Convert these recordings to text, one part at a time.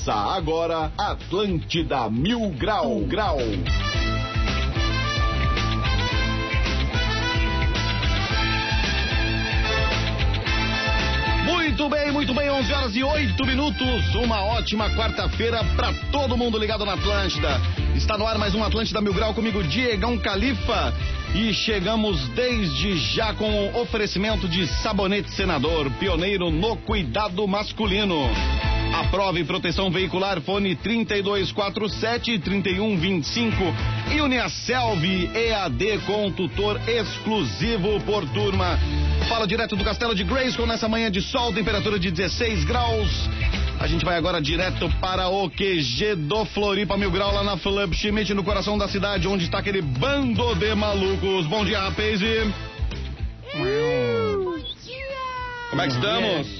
Começa agora Atlântida Mil Grau Grau. Muito bem, muito bem, 11 horas e 8 minutos. Uma ótima quarta-feira para todo mundo ligado na Atlântida. Está no ar mais um Atlântida Mil Grau comigo, Diegão Califa. E chegamos desde já com o oferecimento de Sabonete Senador, pioneiro no cuidado masculino. Aprove proteção veicular fone 3247 3125 e Uniaselv EAD com tutor exclusivo por turma. Fala direto do Castelo de Grayskull nessa manhã de sol, temperatura de 16 graus. A gente vai agora direto para o QG do Floripa Mil Grau lá na Flub Schmidt, no coração da cidade, onde está aquele bando de malucos. Bom dia, rapaz. Como é que estamos?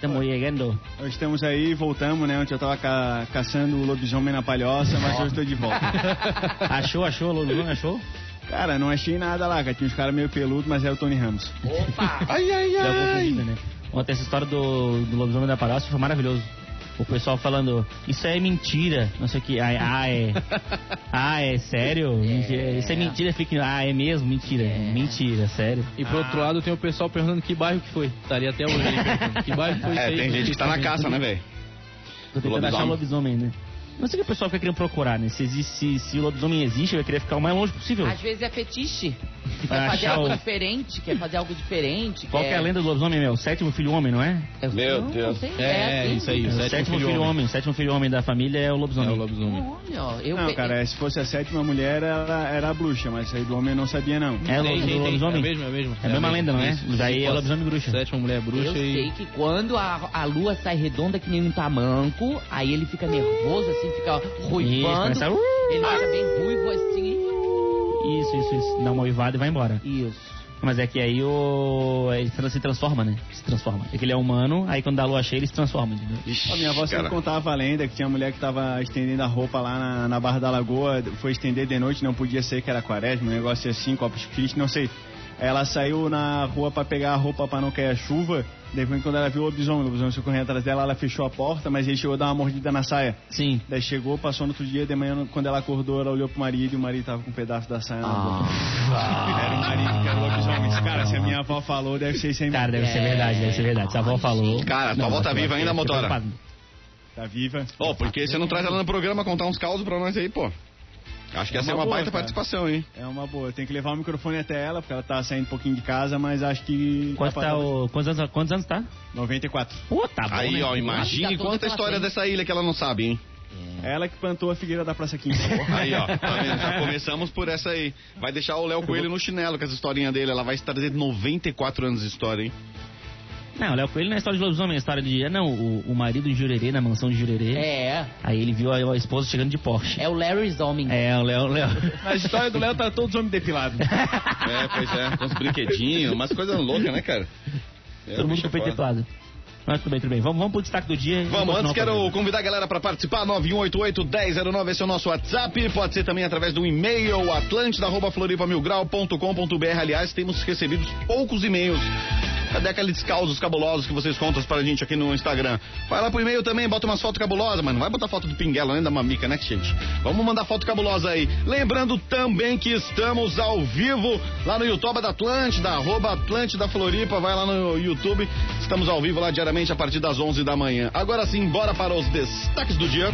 Estamos chegando. Hoje estamos aí, voltamos, né? Ontem eu tava ca caçando o lobisomem na palhoça, mas hoje estou de volta. achou, achou, lobisomem, achou? Cara, não achei nada lá, cara. Tinha uns caras meio peludos, mas era o Tony Ramos. Opa! ai, ai, ai! Né? Ontem essa história do, do lobisomem da palhoça foi maravilhoso. O pessoal falando, isso é mentira, não sei o que. Ah, ah é. Ah, é sério? É. Isso é mentira, fica. Ah, é mesmo? Mentira. É. Mentira, sério. E pro ah. outro lado tem o pessoal perguntando que bairro que foi. Estaria até hoje Que bairro foi é, isso aí? Tem gente que tá na caça, né, velho? Tô tentando achar o lobisomem, né? Não sei o que o pessoal fica querendo procurar, né? Se, existe, se, se o lobisomem existe, vai querer ficar o mais longe possível. Às vezes é fetiche. Quer fazer algo o... diferente, quer fazer algo diferente. Qual quer... é a lenda do lobisomem, meu? Sétimo filho homem, não é? é meu não, Deus. Não é, é assim. isso aí. O sétimo, sétimo filho, filho homem. sétimo filho homem da família é o lobisomem. É o lobisomem. Olha, eu... Não, cara, se fosse a sétima mulher, ela era a bruxa, mas aí do homem eu não sabia, não. É o lobisomem. É mesmo, é mesmo. É a mesma lenda, não é? Daí é o lobisomem bruxa. Sétima mulher bruxa Eu sei que quando a, a lua sai redonda que nem um tamanco, aí ele fica nervoso, assim, fica ruim uivando. Isso, ele fica bem ruivo assim. Isso, isso, isso. Dá uma uivada e vai embora. Isso. Mas é que aí o. Ele se transforma, né? Se transforma. É que ele é humano, aí quando dá a lua cheia, ele se transforma, entendeu? a minha avó sempre contava a lenda que tinha uma mulher que tava estendendo a roupa lá na, na Barra da Lagoa, foi estender de noite, não podia ser que era quaresma, um negócio assim, copos de não sei. Ela saiu na rua para pegar a roupa para não cair a chuva. Depois, quando ela viu o lobisomem, o lobisomem se correndo atrás dela, ela fechou a porta, mas ele chegou a dar uma mordida na saia. Sim. Daí chegou, passou no outro dia, de manhã, quando ela acordou, ela olhou pro marido e o marido tava com um pedaço da saia na boca. Ah. Era o marido que era o lobisomem. Cara, se a minha avó falou, deve ser isso aí Cara, deve ser verdade, deve ser verdade. Se a avó falou. Cara, tua avó tá viva ainda, motora? Tá viva. Ó, oh, porque você não traz ela no programa contar uns causos pra nós aí, pô. Acho que é ia ser uma, boa, baita cara. participação, hein? É uma boa. Tem que levar o microfone até ela, porque ela tá saindo um pouquinho de casa, mas acho que. Quanto tá o... quantos, anos, quantos anos tá? 94. Pô, tá bom. Aí, né? ó, imagine quanta história dessa ilha que ela não sabe, hein? É. Ela que plantou a figueira da Praça 15. aí, ó, tá vendo? Já começamos por essa aí. Vai deixar o Léo Coelho no chinelo com essa historinha dele. Ela vai trazer 94 anos de história, hein? Não, o Léo Coelho não é história de lobisomem, é história de. Não, o, o marido de Jurerê, na mansão de Jurerê. É. Aí ele viu a, a esposa chegando de Porsche. É o Larry Zombie. É, o Léo. Léo. Na história do Léo tá todos homens depilados. é, pois é, com uns brinquedinhos, umas coisas loucas, né, cara? É, Todo mundo com o peito depilado. Mas tudo bem, tudo bem. Vamos, vamos pro destaque do dia. Vamos, antes quero convidar a galera para participar. 9188-1009, esse é o nosso WhatsApp. Pode ser também através do e-mail atlântida.floripamilgrau.com.br. Aliás, temos recebido poucos e-mails Cadê aqueles causos cabulosos que vocês contam pra gente aqui no Instagram? Vai lá pro e-mail também, bota umas fotos cabulosas, mas não vai botar foto do pinguelo nem da mamica, né, gente? Vamos mandar foto cabulosa aí. Lembrando também que estamos ao vivo lá no YouTube da Atlântida, arroba Atlântida Floripa, vai lá no YouTube. Estamos ao vivo lá diariamente a partir das 11 da manhã. Agora sim, bora para os destaques do dia.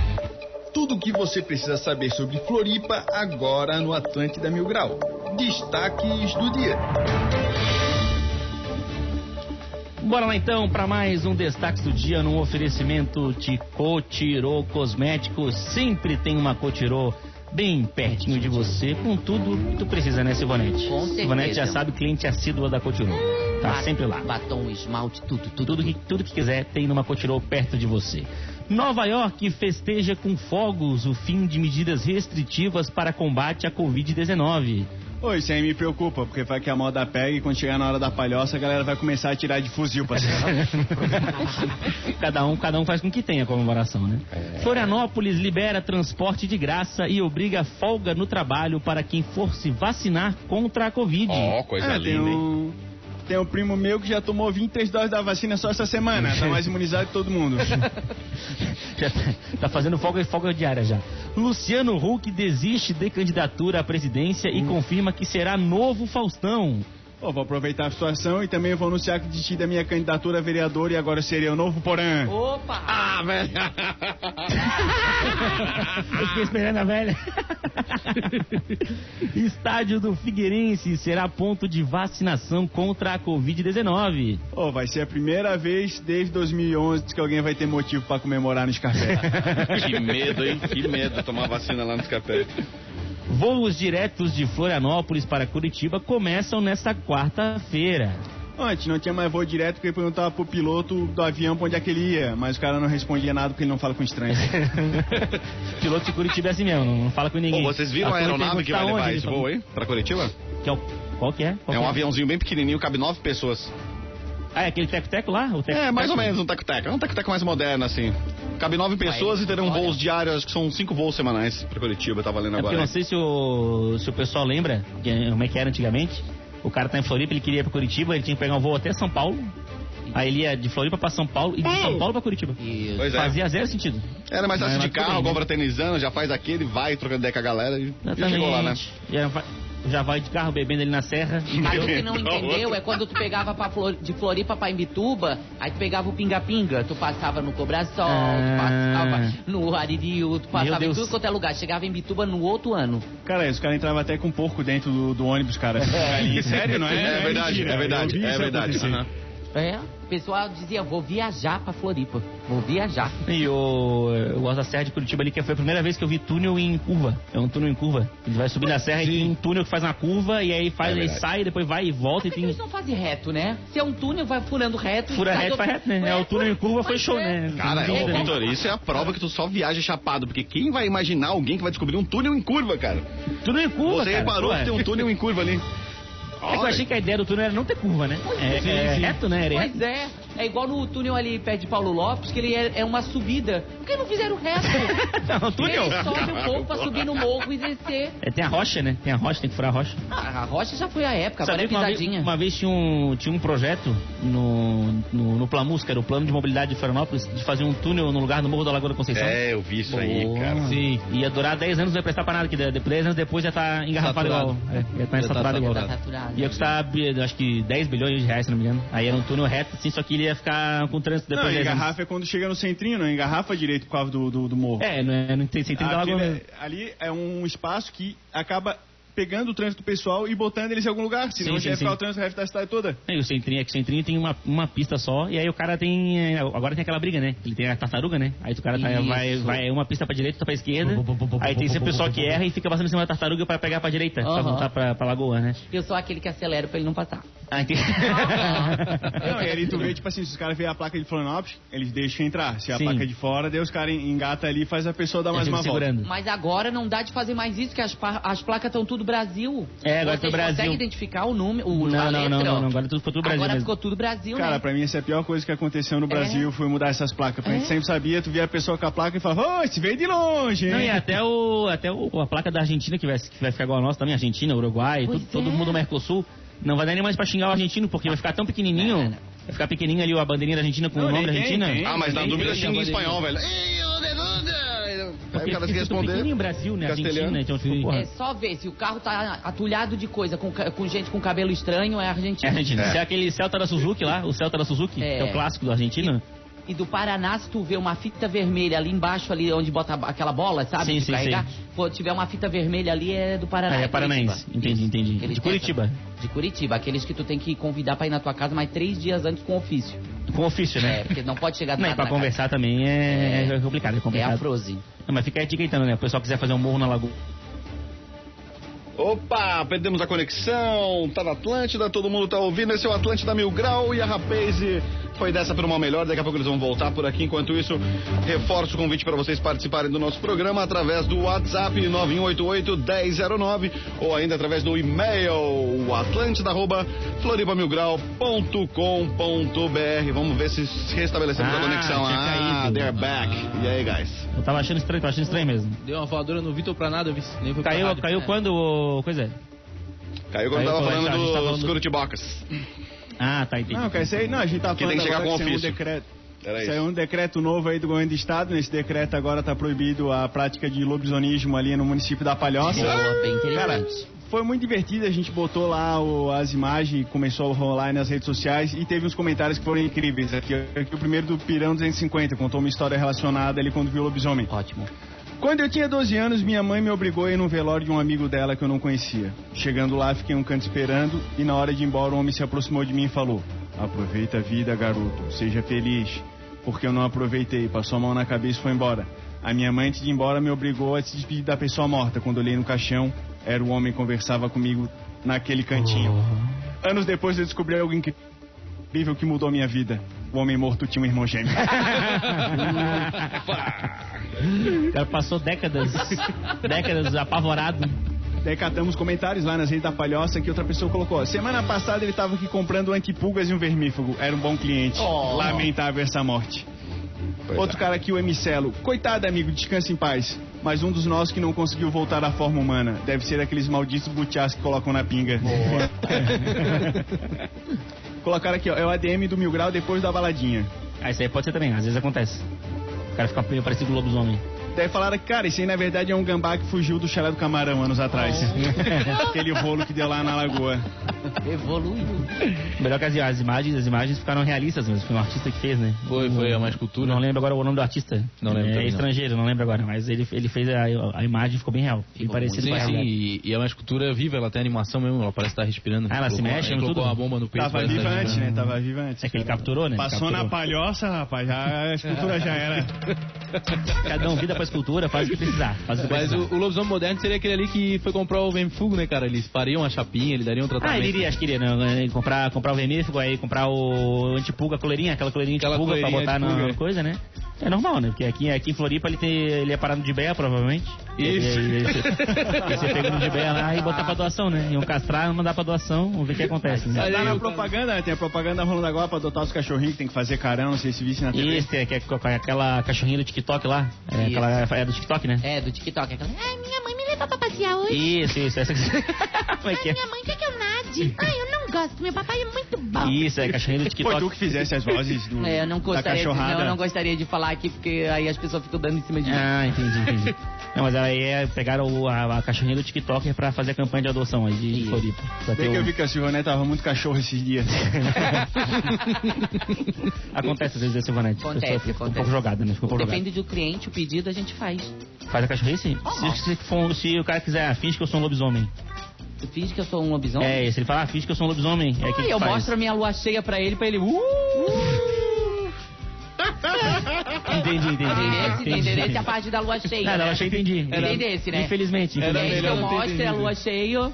Tudo o que você precisa saber sobre Floripa agora no Atlântida Mil Grau. Destaques do dia. Bora lá então para mais um destaque do dia no oferecimento de Cotirô Cosméticos. Sempre tem uma Cotirô bem pertinho de você, com tudo que tu precisa, né, Silvanete? Com certeza. Silvanete já sabe, cliente assídua da Cotirô. Tá Bat sempre lá. Batom, esmalte, tudo, tudo. Tudo que, tudo que quiser tem numa Cotirô perto de você. Nova York festeja com fogos o fim de medidas restritivas para combate à Covid-19. Oi, isso aí me preocupa, porque vai que a moda pega e quando chegar na hora da palhoça a galera vai começar a tirar de fuzil pra cima. cada, um, cada um faz com que tenha a comemoração, né? É. Florianópolis libera transporte de graça e obriga folga no trabalho para quem for se vacinar contra a Covid. Ó, oh, coisa é, linda, um... Tem um primo meu que já tomou 23 doses da vacina só essa semana. Tá mais imunizado que todo mundo. Já tá, tá fazendo folga, folga diária já. Luciano Huck desiste de candidatura à presidência e confirma que será novo Faustão. Pô, vou aproveitar a situação e também vou anunciar que desisti da minha candidatura a vereador e agora seria o novo Porã. Opa! Ah, velho. Eu fiquei esperando a velha. Estádio do Figueirense será ponto de vacinação contra a Covid-19. Pô, vai ser a primeira vez desde 2011 que alguém vai ter motivo pra comemorar no Scarpé. que medo, hein? Que medo tomar vacina lá no Escapé. Voos diretos de Florianópolis para Curitiba começam nesta quarta-feira. Antes, não tinha mais voo direto porque perguntava pro piloto do avião pra onde é que ele ia, mas o cara não respondia nada porque ele não fala com estranhos. Piloto de Curitiba é assim mesmo, não fala com ninguém. Pô, vocês viram a aeronave que pergunta vai levar onde, esse voo aí? Pra Curitiba? que é o- qual que é? Qual É um aviãozinho bem pequenininho, cabe nove pessoas. Ah, é aquele teco-teco lá? O teco É, mais ou menos um taco-teco. É um taco-teco mais moderno, assim. Cabe nove pessoas e terão olha. voos diários, acho que são cinco voos semanais pra Curitiba, tá valendo É porque eu agora. não sei se o, se o pessoal lembra que- como é que era antigamente. O cara tá em Floripa, ele queria ir pra Curitiba, ele tinha que pegar um voo até São Paulo. Aí ele ia de Floripa pra São Paulo e de São Paulo pra Curitiba. Isso. Pois é. Fazia zero sentido. Era mais Mas de carro, né? fraternizando, já faz aquele, vai trocando ideia com a galera e já chegou lá, né? Já vai, já vai de carro bebendo ali na serra. Mas o que não entendeu é quando tu pegava pra Flor- de Floripa pra Imbituba, aí tu pegava o pinga-pinga, tu passava no Cobrasol, Ah. tu passava no Aririu, tu passava em tudo quanto é lugar. Chegava em Imbituba no outro ano. cara, os caras entravam até com porco dentro do, do ônibus, cara. Ali, sério, não é? É verdade, é verdade, Eu vi é verdade. É, o pessoal dizia, vou viajar pra Floripa, vou viajar. E o, eu gosto da Serra de Curitiba ali, que foi a primeira vez que eu vi túnel em curva. É um túnel em curva. Ele vai subir na serra e tem um túnel que faz uma curva e aí faz, É ele sai, depois vai e volta e tem. eles não fazem reto, né? Se é um túnel, vai furando reto. Fura reto, do- faz reto, né? É, o túnel em curva foi show, é. né? Cara, vídeo, né? Vitor, isso é a prova que tu só viaja chapado, porque quem vai imaginar alguém que vai descobrir um túnel em curva, cara? Túnel em curva, Você cara. reparou que tem um túnel em curva ali. É que eu achei que a ideia do túnel era não ter curva, né? É, Sim, é sim. reto, né? Era reto. Pois é, é igual no túnel ali perto de Paulo Lopes, que ele é, é uma subida. Por que não fizeram reto? Não, túnel. Ele sobe um pouco pra subir no morro e descer. É, tem a rocha, né? Tem a rocha, tem que furar a rocha. Ah, a rocha já foi a época, agora Sabia é que uma vez, pisadinha. uma vez tinha um, tinha um projeto no, no, no Plamus, que era o plano de mobilidade de Florianópolis, de fazer um túnel no lugar do Morro da Lagoa da Conceição. É, eu vi isso aí, Boa. cara. Sim. Ia durar 10 anos, não ia prestar pra nada, que de- 10 anos depois já tá engarrafado Saturado. igual. É, ia estar Já tá saturado igual. Tá saturado. Ia custar, acho que 10 bilhões de reais, se não me engano. Aí era um túnel reto, assim, só que ele ia ficar com trânsito depois Não, de 10 anos. engarrafa é quando chega no centrinho, não engarrafa direito por causa do, do, do morro. É, não, é, não tem sentido da lagoa mesmo. ali é um espaço que acaba pegando o trânsito pessoal e botando eles em algum lugar, senão Sim, já ia sim, ficar sim. o trânsito resto da cidade toda. É, E o Centrinho, é que o Centrinho tem uma, uma pista só, e aí o cara tem. é, Agora tem aquela briga, né? Ele tem a tartaruga, né? Aí o cara tá- vai, vai uma pista pra direita, outra pra esquerda. Aí tem sempre o pessoal que erra e fica passando em cima da tartaruga pra pegar pra direita, pra Aham. voltar pra, pra lagoa, né? Eu sou aquele que acelera pra ele não passar. Entendi. Não, e ali tu vê, tipo assim, se os caras veem a placa de Florianópolis, eles deixam entrar. Se a Sim. placa é de fora, daí os caras engata ali e faz a pessoa dar mais uma volta. segurando. Mas agora não dá de fazer mais isso, que as, as placas estão tudo Brasil. É, agora Vocês tá Brasil. conseguem identificar o número, o, Não, não, não, não, não, agora tudo ficou tudo Brasil Agora mesmo. ficou tudo Brasil, Cara, né? pra mim essa é a pior coisa que aconteceu no Brasil, foi mudar essas placas. Porque a gente É. sempre sabia, tu via a pessoa com a placa e falava, ô, esse veio de longe, hein? Não, e até, o, até o, a placa da Argentina, que vai, que vai ficar igual a nossa também, Argentina, Uruguai, tudo, todo é. mundo do Mercosul, não vai dar nem mais pra xingar o argentino, porque vai ficar tão pequenininho, Não, não. vai ficar pequenininho ali a bandeirinha da Argentina com Não, o nome da nem tem, Argentina. tem. Ah, mas na dúvida xinga em espanhol, velho. Porque o cara fica quer responder. pequenininho em Brasil, né. Argentina, então tipo, porra, É só ver, se o carro tá atulhado de coisa, com, ca- com gente com cabelo estranho, é é argentino. Argentina. É. Se é aquele Celta da Suzuki lá, o Celta da Suzuki, É. que é o clássico do argentino, E do Paraná, se tu vê uma fita vermelha ali embaixo, ali onde bota aquela bola, sabe? Sim, de sim, carregar. sim. Pô, tiver uma fita vermelha ali, é do Paraná. Ah, é paranaense. Curitiba. Entendi, Isso. entendi. Aqueles De que é- Curitiba. De Curitiba, aqueles que tu tem que convidar pra ir na tua casa mais três dias antes com ofício. com ofício, né? É, porque não pode chegar do Não, e pra na casa. conversar também é, é complicado, é É a complicado. Frozen. Não, mas fica a dica então, né? O pessoal quiser fazer um morro na lagoa. Opa, perdemos a conexão. Tá na Atlântida, todo mundo tá ouvindo. Esse é o Atlântida Mil Grau e a Rapaze foi dessa para uma melhor. Daqui a pouco eles vão voltar por aqui. Enquanto isso, reforço o convite para vocês participarem do nosso programa através do WhatsApp 9188-1009 ou ainda através do e-mail atlântida.floribamilgrau.com.br. Vamos ver se restabelecemos a Ah, conexão. tinha Ah, caído. they're back. E aí, guys? Eu tava achando estranho, tava achando estranho mesmo. Deu uma voadora no Vitor pra nada, eu vi, nem foi pra Caiu, rádio. caiu quando, ô, coisa? Caiu quando Caiu tava quando a falando tava dos falando do- Curitibocas. Ah, tá, entendi. Não, cara, isso aí, não, a gente tá Que falando tem que chegar agora com que saiu um decreto. Era Saiu um decreto novo aí do governo do estado. Nesse decreto agora tá proibido a prática de lobisonismo ali no município da Palhoça. Boa, bem Cara, foi muito divertido, a gente botou lá o- as imagens, começou a rolar nas redes sociais e teve uns comentários que foram incríveis. Aqui, aqui o primeiro do Pirão 250 contou uma história relacionada ali quando viu o lobisomem. Ótimo. Quando eu tinha 12 anos, minha mãe me obrigou a ir num velório de um amigo dela que eu não conhecia. Chegando lá, fiquei um canto esperando e na hora de ir embora, o homem se aproximou de mim e falou: Aproveita a vida, garoto, seja feliz. Porque eu não aproveitei, passou a mão na cabeça e foi embora. A minha mãe, antes de ir embora, me obrigou a se despedir da pessoa morta. Quando olhei no caixão, era o homem que conversava comigo naquele cantinho. Anos depois, eu descobri algo incrível que mudou minha vida. O homem morto tinha um irmão gêmeo. O cara passou décadas, décadas apavorado. Daí catamos comentários lá nas redes da Palhoça que outra pessoa colocou. Semana passada ele tava aqui comprando antipulgas e um vermífugo. Era um bom cliente. Oh. Lamentável essa morte. Pois Outro é. cara aqui, o Emicelo. Coitado, amigo, descanse em paz. Mas um dos nossos que não conseguiu voltar à forma humana. Deve ser aqueles malditos butiás que colocam na pinga. Colocaram aqui, ó. É o ADM do Mil Grau depois da baladinha. Ah, isso aí pode ser também, às vezes acontece. O cara fica meio parecido com o lobisomem. Daí falaram que, cara, isso aí na verdade é um gambá que fugiu do chalé do camarão anos atrás. Aquele rolo que deu lá na lagoa. Evoluiu. Melhor que as, as imagens, as imagens ficaram realistas mesmo. Foi um artista que fez, né? Foi, foi a mais Eu cultura. não lembro agora o nome do artista. Não lembro É também, não. estrangeiro, não. lembro agora. Mas ele, ele fez a, a imagem ficou bem real. Ficou parecido Sim, com a sim, realidade. e, e a mais cultura é viva, ela tem animação mesmo, ela parece estar respirando. Ah, ela se mexe, colocou tudo? a bomba no peito. Tava parece viva estar antes, né? Tava viva antes. É que ele capturou, né? Passou Capturou. na palhoça, rapaz. Já, a escultura já era. Cada um vida pra escultura, faz o que precisar. Faz o que Mas precisar. o, o lobisomem moderno seria aquele ali que foi comprar o vermifugo, né, cara? Eles fariam a chapinha, ele daria um tratamento. Ah, ele iria, acho que iria, né? Comprar, comprar o vermífugo, aí comprar o antipulga, a coleirinha, aquela coleirinha Aquela antipulga pra botar na antipulga. coisa, né? É normal, né? Porque aqui, aqui em Floripa ele, tem, ele é parado de beia, provavelmente. Isso. E, e, e, e você pega no de beia lá e botar pra doação, né? Iam castrar, mandar pra doação, vamos ver o que acontece, né? Tá na propaganda, né? Tem a propaganda rolando agora pra adotar os cachorrinhos que tem que fazer carão, não sei se visse na TV. Isso, é, que é aquela cachorrinha do TikTok lá. É, Isso. aquela, é do TikTok, né? É, do TikTok. Aquela... Ai, minha mãe me levou pra passear hoje. Isso, isso. Essa... É que Ai, é? minha mãe quer que eu Ai, eu não gosto. Meu papai é muito bom. Isso, é cachorrinha do Foi TikTok. tu que fizesse as vozes do, É, eu não da gostaria, de, cachorrada. não, eu não gostaria de falar aqui, porque aí as pessoas ficam dando em cima de mim. Ah, entendi, entendi. Não, mas aí é, pegaram o- a, a cachorrinha do TikTok pra fazer a campanha de adoção aí de Isso. Floripa. Bem que eu vi que a Silvonete tava muito cachorro esses dias. Acontece às vezes, Silvanete. A Acontece, pessoa fica um acontece. pouco jogada, né? Um pouco jogada. Depende do cliente, o pedido a gente faz. Faz a cachorrice? Se, se, for- se o cara quiser, finge que eu sou um lobisomem. Tu finge que eu sou um lobisomem? É, se ele falar, ah, finge que eu sou um lobisomem. É que Ah, eu faz. mostro a minha lua cheia pra ele, pra ele... Uh! Entendi, entendi. Entendesse? entendi. Entendesse a parte da lua cheia. Não, né? achei, entendi. Entendesse, né? Infelizmente, infelizmente. que eu mostro a lua cheia,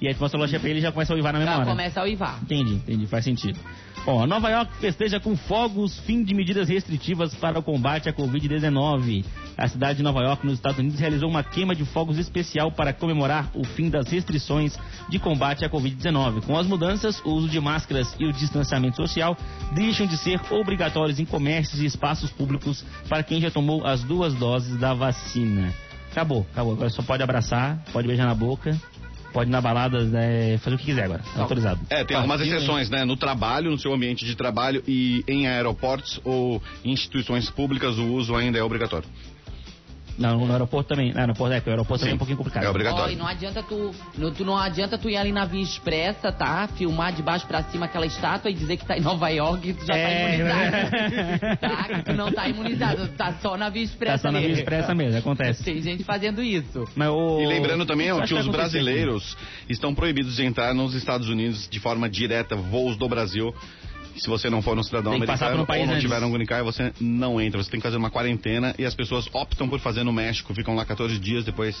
E aí tu mostra a loja pra ele e já começa a uivar na já memória. começa a uivar. Entendi, entendi, faz sentido. Nova York festeja com fogos fim de medidas restritivas para o combate à Covid-19. A cidade de Nova York, nos Estados Unidos, realizou uma queima de fogos especial para comemorar o fim das restrições de combate à Covid-19. Com as mudanças, o uso de máscaras e o distanciamento social deixam de ser obrigatórios em comércios e espaços públicos para quem já tomou as duas doses da vacina. Acabou, acabou. Agora só pode abraçar, pode beijar na boca, pode ir na balada, né, fazer o que quiser agora. Tá autorizado. É, tem algumas Partiu, exceções, né? No trabalho, no seu ambiente de trabalho e em aeroportos ou instituições públicas, o uso ainda é obrigatório. Não, no aeroporto também. No aeroporto, é, o aeroporto também é um pouquinho complicado. É obrigatório. e não adianta tu, no- tu não adianta tu ir ali na via expressa, tá? Filmar de baixo pra cima aquela estátua e dizer que tá em Nova York e tu já É, tá imunizado. tá? Que tu não tá imunizado, tu tá só na via expressa Tá só na via mesmo. expressa mesmo, acontece. Tem gente fazendo isso. Mas o... E lembrando também ó, que os brasileiros estão proibidos de entrar nos Estados Unidos de forma direta, voos do Brasil. Se você não for um cidadão americano um ou não antes. tiver um green card, você não entra. Você tem que fazer uma quarentena e as pessoas optam por fazer no México. Ficam lá 14 dias depois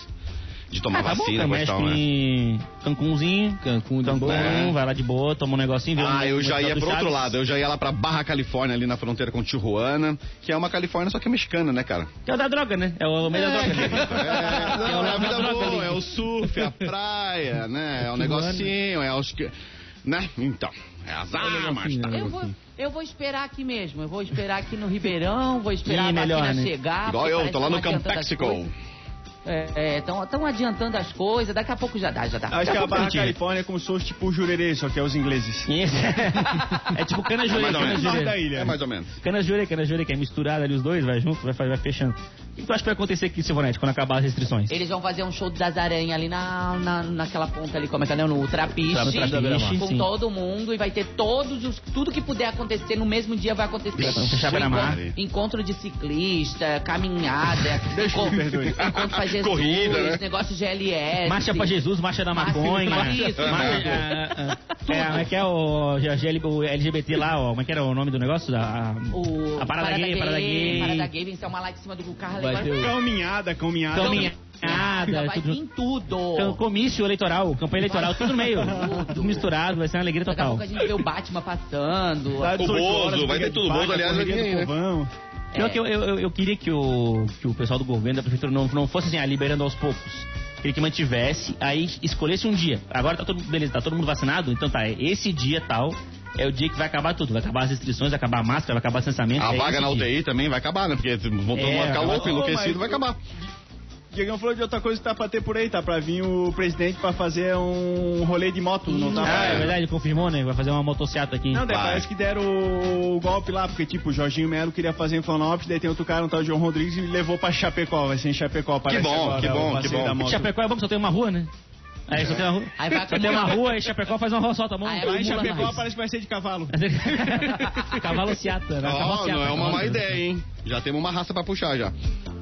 de tomar Ah, tá bom, vacina, México tal, né? Cancunzinho. Cancún, boa. É. vai lá de boa, toma um negocinho. vê Ah, um- eu um já ia pro outro lado. Eu já ia lá pra Barra Califórnia, ali na fronteira com Tijuana, que é uma Califórnia só que é mexicana, né, cara? Que é o da droga, né? É o meio da droga. É, não, é a uma vida droga boa, ali. é o surf, é a praia, né? É o negocinho, é os que. Né? Então, é as armas, tá? Eu vou, eu vou esperar aqui mesmo. Eu vou esperar aqui no Ribeirão, vou esperar Ih, a melhor, vacina né? chegar. Igual eu, tô lá no Campexico. Estão adiantando as coisas, daqui a pouco já dá, já dá. Acho que a Barra. Califórnia é como se fosse tipo o jurerê, só que é os ingleses. é tipo cana jurê, mais ou cana. Norte da ilha. É mais ou menos. Cana jurê, cana jurê, que é misturado ali os dois, vai junto, vai, vai fechando. O que tu acha que vai acontecer aqui, Silvonete, quando acabar as restrições? Eles vão fazer um show das aranhas ali na, na, naquela ponta ali, como é que é, né? no Trapiche, Trapiche da Beira-Mar. com Sim. todo mundo e vai ter todos os, tudo que puder acontecer no mesmo dia vai acontecer. Vamos fechar encontro, encontro de ciclista, caminhada, enco- perdoe. encontro pra Jesus, Corrida, né? negócio de GLS. Marcha pra Jesus, marcha da Marcha- maconha. Isso, marcha, ah, ah, é, como é que é o, o LGBT lá, ó, como é que era o nome do negócio? Da, a, O a parada, gay, parada gay. Parada gay, vem ser uma lá em cima do carro. Caminhada, caminhada. Caminhada, vai tudo vir tudo. Comício eleitoral, campanha eleitoral, tudo no meio. Tudo misturado, vai ser uma alegria Daqui a total. pouco a gente vê o Batman passando. Tá O 18 Bozo, vai ter tudo. O Bozo, aliás, vai vir Pior que eu, eu, eu- eu queria que o, que o pessoal do governo, da prefeitura, não, não fosse assim, ah, liberando aos poucos. Queria que mantivesse, aí escolhesse um dia. Agora tá todo, beleza, tá todo mundo vacinado? Então tá, esse dia tal é o dia que vai acabar tudo. Vai acabar as restrições, vai acabar a máscara, vai acabar o censamento. A é vaga na dia. UTI também vai acabar, né? Porque vão todo É, ficar louco, enlouquecido, vai acabar. Diegão falou de outra coisa que tá pra ter por aí, tá pra vir o presidente pra fazer um rolê de moto, não tá? Ah, é verdade, confirmou, né? Vai fazer uma motocicleta aqui. Não, daí Vai. parece que deram o golpe lá, porque tipo, o Jorginho Melo queria fazer em Florianópolis, daí tem outro cara, um tal João Rodrigues, e levou pra Chapecó, vai ser em Chapecó, parece bom, agora, que bom, que bom. Chapecó é bom que só tem uma rua, né? Aí só tem uma rua. Aí vai Só tem uma rua e Chapecó faz uma rua só, tá bom? Ah, é, Lá em Chapecó mais. parece que vai ser de cavalo. Cavalo Seata, né? Cavalo Ó, Seata. não é uma má ideia, hein? Já temos uma raça pra puxar já.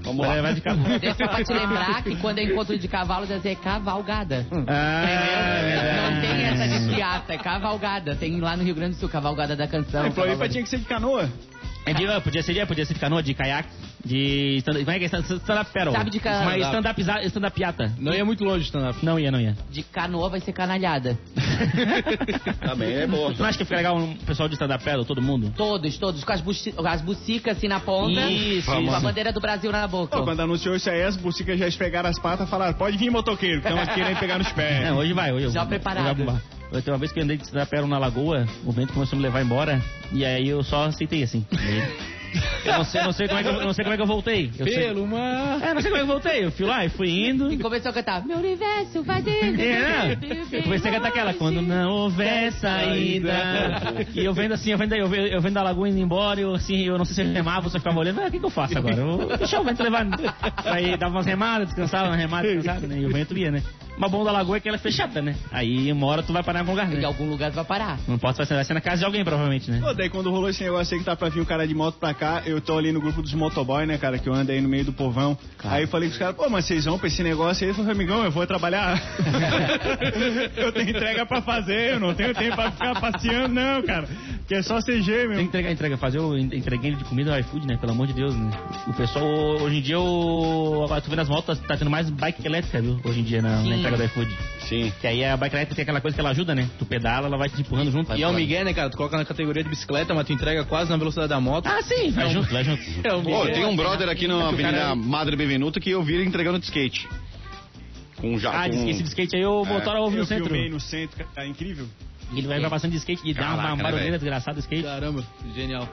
Vamos lá. É, vai de cavalo. Deixa pra te lembrar que quando é encontro de cavalo deve ser cavalgada. Ah, Não tem essa de piata, é cavalgada. Tem lá no Rio Grande do Sul, cavalgada da canção. Em Floripa tinha que ser de canoa. É de, podia ser de, podia ser de canoa, de caiaque, de stand, como é que é stand- stand-up paddle? Sabe de ca- Mas stand-up stand-up piata. Não ia muito longe, stand-up. Não ia, não ia. De canoa vai ser canalhada. Também é boa. Tu não acha que fica legal um pessoal de stand-up paddle, todo mundo? Todos, todos, com as, buci as bucicas assim na ponta. Isso, com a bandeira do Brasil na boca. Pô, quando anunciou isso aí, as bucicas já esfregaram as patas e falaram, pode vir motoqueiro, estamos querendo pegar nos pés. É, hoje vai, hoje Já vou- preparado. hoje vai bombar. Eu tenho uma vez que eu andei de paddle na lagoa, o vento começou a me levar embora, e aí eu só aceitei assim. Eu não sei, não sei como é que eu, não sei como é que eu voltei. Eu sei- Pelo mar. É, não sei como é que eu voltei. Eu fui lá e fui indo. E começou a cantar, meu universo vai dentro. É, não. Eu comecei a cantar aquela, quando não houver saída. E eu vendo assim, eu vendo, eu vendo, eu vendo a lagoa indo embora, e eu assim, eu não sei se eu remava ou se eu ficava olhando, ah, o que, que eu faço agora? Eu vou deixar o vento levar. Aí dava umas remadas, descansava, uma remada, descansava, né? E o vento ia, né? Mas bom da lagoa é que ela é fechada, né? Aí uma hora tu vai parar em algum lugar, Em né? algum lugar vai parar. Não pode vai ser, vai ser na casa de alguém, provavelmente, né? Pô, daí quando rolou esse negócio aí que tá pra vir um cara de moto pra cá, eu tô ali no grupo dos motoboy, né, cara, que eu ando aí no meio do povão. Aí eu falei com os caras, pô, mas vocês vão pra esse negócio aí? Ele falou, amigão, eu vou trabalhar. eu tenho entrega pra fazer, eu não tenho tempo pra ficar passeando, não, cara. Que é só CG, Tem que meu. entregar, entrega, fazer o entreguei de comida no iFood, né? Pelo amor de Deus, né? O pessoal, hoje em dia, o, tu vê nas motos, tá tendo mais bike elétrica, viu? Hoje em dia, na, na Sim. Entrega do iFood. Sim. Que aí a bike elétrica tem aquela coisa que ela ajuda, né? Tu pedala, ela vai te empurrando junto. E é o Miguel, né, cara? Tu coloca na categoria de bicicleta, mas tu entrega quase na velocidade da moto. Ah, sim, vai junto, vai junto. É o Pô, Miguel. tem um brother aqui na Avenida cara- Madre Benvenuto que eu vi ele entregando de skate. Com já. Ah, com... de skate, de skate aí o motora ouve Eu no centro. filmei no centro, cara, tá incrível. E ele vai, vai passando de skate e dá uma barulheira desgraçada o skate. Caramba, genial.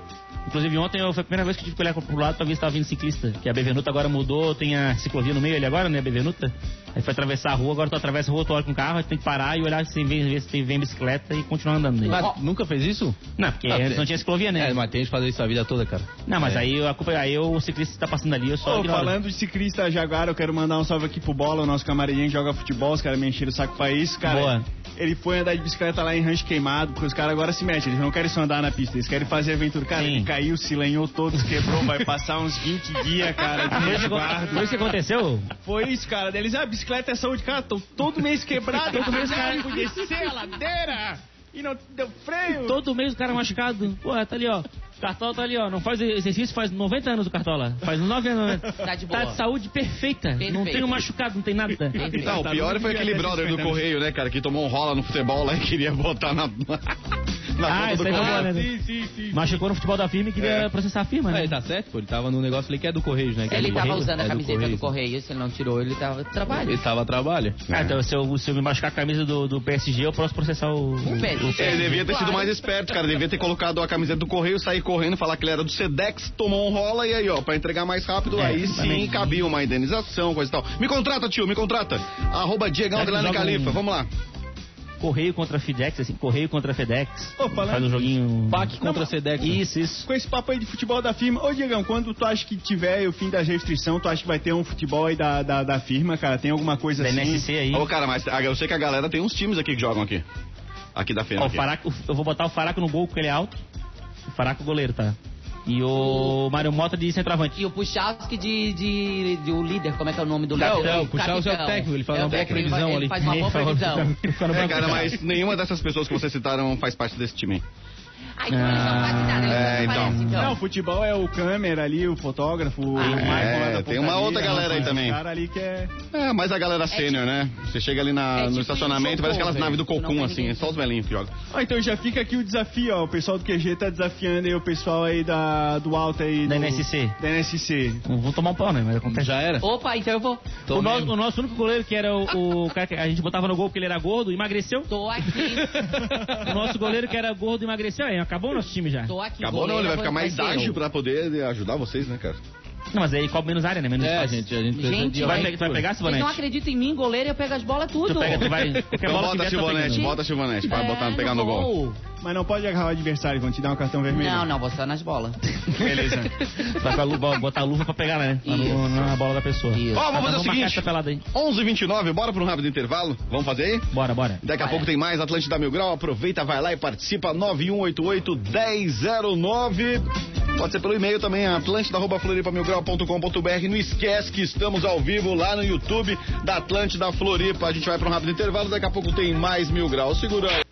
Inclusive ontem foi a primeira vez que eu tive que olhar pro lado pra ver se tava vindo ciclista. Que a Bevenuta agora mudou, tem a ciclovia no meio ali agora, né, a Bevenuta. Aí foi atravessar a rua, agora tu atravessa a rua, tu olha com o carro, tem que parar e olhar se vem, ver se vem bicicleta e continuar andando. Né? Mas nunca fez isso? Não, porque Ah, antes não tinha ciclovia, né? É, mas tem de fazer isso a vida toda, cara. Não, mas É. aí a culpa aí o ciclista tá passando ali, eu só ignoro. falando de ciclista Jaguar, eu quero mandar um salve aqui pro Bola, o nosso camaradinho que joga futebol, os caras me encheram o saco pra isso, cara. Boa. Ele foi andar de bicicleta lá em Rancho Queimado, porque os caras agora se metem, eles não querem só andar na pista, eles querem fazer aventura. Cara, Sim. Ele caiu, se lenhou todo, quebrou, vai passar uns 20 dias, cara, de resguardo. foi isso que aconteceu? Foi isso, cara. Deles, ah, bicicleta é saúde, cara, tô todo mês quebrado, todo mês cara por descer a ladeira e não deu freio. Todo mês o cara machucado. Pô, tá ali, ó. O Cartola tá ali, ó. Não faz exercício faz 90 anos o Cartola. Faz 9 anos. Tá de boa. Tá de saúde perfeita. Não Perfeito. tem um machucado, não tem nada. Perfeito. Não, o pior foi aquele brother do Correio, né, cara, que tomou um rola no futebol lá e queria botar na. Na Ah, isso aí foi Correio. boa, né? Sim, sim, sim. Machucou no futebol da firma e queria É. processar a firma, né? ele tá certo, pô. Ele tava no negócio ali que é do Correios, né? Que é Ele do tava usando a é do camiseta do. Correio, se ele não tirou, ele tava trabalho. Ele tava a trabalho. Ah, então se eu, se eu me machucar a camisa do, do PSG, eu posso processar o... O PSG. Ele devia ter sido mais esperto, cara. Devia ter colocado a camiseta do Correio, sair correndo, falar que ele era do Sedex, tomou um rola e aí, ó, pra entregar mais rápido, É, aí sim cabia uma indenização, coisa e tal. Me contrata, tio, me contrata. Arroba Diegão um- Califa, vamos lá. Correio contra FedEx, assim, Correio contra FedEx. Ô, falando- Faz um joguinho... PAC contra Não, Sedex. Isso, isso. Com esse papo aí de futebol da firma, ô Diegão, quando tu acha que tiver o fim das restrições, tu acha que vai ter um futebol aí da, da, da firma, cara? Tem alguma coisa Da assim? NSC aí. Ô, cara, mas eu sei que a galera tem uns times aqui que jogam aqui. Aqui da firma. Ó, o aqui. Faraco, eu vou botar o Faraco no gol porque ele é alto. O Faraco goleiro, tá? E o Mário Mota de centroavante. E o Puchalski de, de, de o líder, como é que é o nome do Capitão, líder? o Puchalski é o técnico, ele faz uma o boa previsão ele ali. faz uma boa previsão. É, cara, mas nenhuma dessas pessoas que vocês citaram faz parte desse time. Então não fazem nada, eles É, não então. então. Não, futebol é o câmera ali, o fotógrafo, o Ah, Michael é, lá da tem uma outra galera aí esse também. cara ali que é... É, mas a galera sênior, né? Você chega ali na- É no tipo estacionamento, isopor, parece aquelas naves do Cocum, assim, é só os velhinhos que jogam. Ó, então já fica aqui o desafio, ó. O pessoal do QG tá desafiando aí o pessoal aí da, do alto aí. Da do, NSC. Da NSC. Não vou tomar um pau, né? Mas acontece. Já era? Opa, então eu vou. O nosso, o nosso único goleiro, que era o, o cara que a gente botava no gol porque ele era gordo, emagreceu. Tô aqui. O nosso goleiro que era gordo emagreceu. Aí, acabou o nosso time já. Tô aqui. Acabou não, ele vai ficar mais ágil pra poder ajudar vocês, né, cara? Não, mas aí cobre menos área, né? Menos É, espaço. gente, a gente precisa Gente, de... Vai, vai- pe- tu vai pegar, Vocês não Silvanete? acreditam em mim, goleiro, eu pego as bolas tudo. Tu pega, tu vai... Qualquer Então bola que bota Silvanete, bota a Silvanete pra É, botar, pegar no gol. Mas não pode agarrar o adversário, vão te dar um cartão vermelho. Não, não, vou só nas bolas. Beleza. Vai luva, botar a luva pra pegar, né? No- na bola da pessoa. Ó, vamos fazer o seguinte, essa pelada aí. 11h29, bora pra um rápido intervalo? Vamos fazer aí? Bora, bora. Daqui a Vai. pouco tem mais Atlântida Mil Grau. Aproveita, vai lá e participa. 9188-1009. Pode ser pelo e-mail também, atlântida.floripamilgrau.com.br. Não esquece que estamos ao vivo lá no YouTube da Atlântida Floripa. A gente vai para um rápido intervalo. Daqui a pouco tem mais Mil Grau. Segura aí.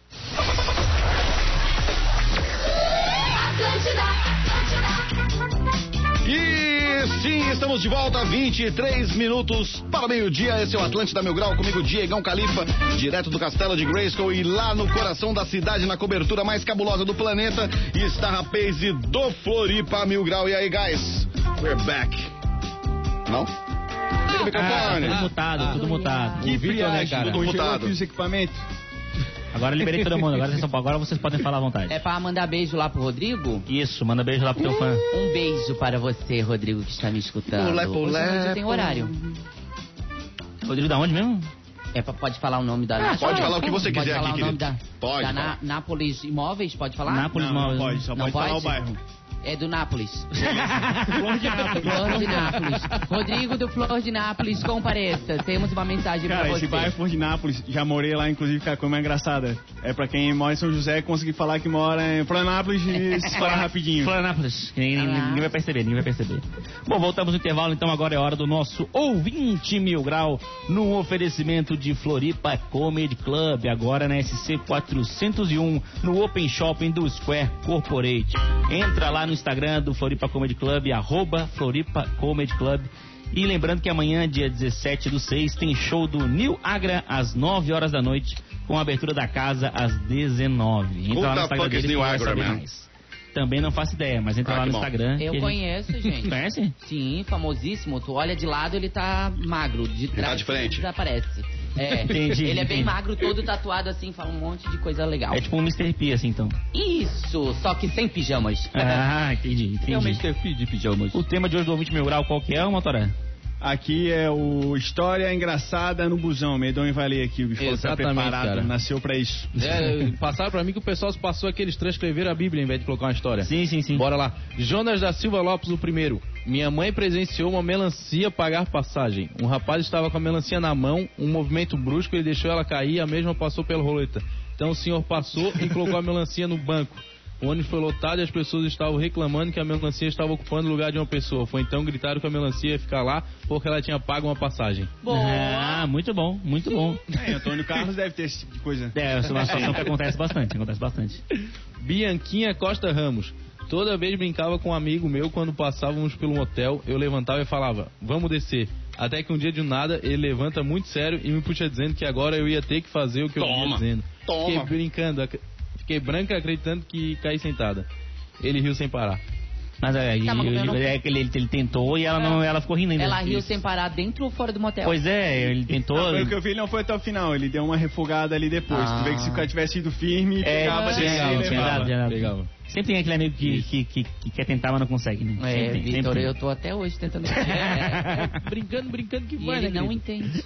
Sim, estamos de volta, 23 minutos para o meio-dia. Esse é o Atlântida Mil Grau, comigo Diegão Califa, direto do Castelo de Grayskull e lá no coração da cidade, na cobertura mais cabulosa do planeta, está a Paze do Floripa Mil Grau. E aí, guys? We're back. Não? Liga o Ah, microfone. tudo mutado, tudo mutado. Que né, friagem, cara? congelou Mutado. os equipamentos. Agora liberei todo mundo, agora vocês, são, agora vocês podem falar à vontade. É pra mandar beijo lá pro Rodrigo? Isso, manda beijo lá pro teu fã. Um beijo para você, Rodrigo, que está me escutando. Pulé, Hoje pulé, no dia tem horário. Rodrigo, da onde mesmo? É pra, pode falar o nome da... Ah, pode falar o que você Pode quiser falar aqui, o nome da... Pode, Da. Na- Nápoles Imóveis, pode falar? Nápoles Não, não pode, só Não pode falar pode? o bairro. É do Nápoles. Flor de Nápoles. Flor de Nápoles. Rodrigo do Flor de Nápoles, compareça. Temos uma mensagem Cara, pra esse você. bairro é Flor de Nápoles, já morei lá, inclusive, cara, como é engraçada. É pra quem mora em São José conseguir falar que mora em Florianópolis e se falar rapidinho. Florianópolis. Ninguém, ninguém vai perceber, ninguém vai perceber. Bom, voltamos no intervalo, então agora é hora do nosso ouvinte mil grau no oferecimento de Floripa Comedy Club, agora na SC 401, no Open Shopping do Square Corporate. Entra lá no Instagram do Floripa Comedy Club, arroba Floripa Comedy Club. E lembrando que amanhã, dia 17 do 6, tem show do New Agra às 9 horas da noite, com a abertura da casa às 19. Entra Who lá no Instagram fuck is dele que New Agra, mais. Também não faço ideia, mas entra Ah, lá no bom. Instagram. Eu ele- conheço, gente. Conhece? Sim, famosíssimo. Tu olha de lado, ele tá magro. De trás, tá de frente. Desaparece. É. Entendi, ele é bem entendi. magro, todo tatuado assim, fala um monte de coisa legal. É tipo um Mr. P, assim, então. Isso, só que sem pijamas. Ah, entendi, É o entendi. Mr. P de pijamas. O tema de hoje do ouvinte mil grau, qual que é, Motoré? Aqui é o História Engraçada no Busão. Medonho vai ler aqui, o bicho tá preparado, cara. nasceu pra isso. É, passaram pra mim que o pessoal se passou aqueles transcrever a Bíblia em vez de colocar uma história. Sim, sim, sim. Bora lá. Jonas da Silva Lopes, o primeiro. Minha mãe presenciou uma melancia pagar passagem. Um rapaz estava com a melancia na mão, um movimento brusco, ele deixou ela cair, a mesma passou pela roleta. Então o senhor passou e colocou a melancia no banco. O ônibus foi lotado e as pessoas estavam reclamando que a melancia estava ocupando o lugar de uma pessoa. Foi então gritaram que a melancia ia ficar lá porque ela tinha pago uma passagem. Ah, muito bom, muito bom. É, Antônio Carlos deve ter esse tipo de coisa. É, é uma situação que acontece bastante, acontece bastante. Bianquinha Costa Ramos. Toda vez brincava com um amigo meu quando passávamos pelo motel, eu levantava e falava, vamos descer. Até que um dia de nada ele levanta muito sério e me puxa dizendo que agora eu ia ter que fazer o que eu Toma, ia dizendo. toma. Fiquei brincando. Fiquei branca acreditando que caí sentada. Ele riu sem parar. Mas é, Tá, mas ele, eu não- é que ele, ele tentou e ela, não, ela ficou rindo ainda. Ela riu Isso. sem parar dentro ou fora do motel? Pois é, ele tentou. Não, pelo que eu vi, ele não foi até o final. Ele deu uma refugada ali depois. Ah. Tu vê que se o cara tivesse ido firme, É, pegava, descia. Pegava. Sempre tem aquele amigo que, que, que, que quer tentar, mas não consegue, né? É, Vitor, eu tô até hoje tentando. É, brincando, brincando que E vai, ele né, não querido? entende.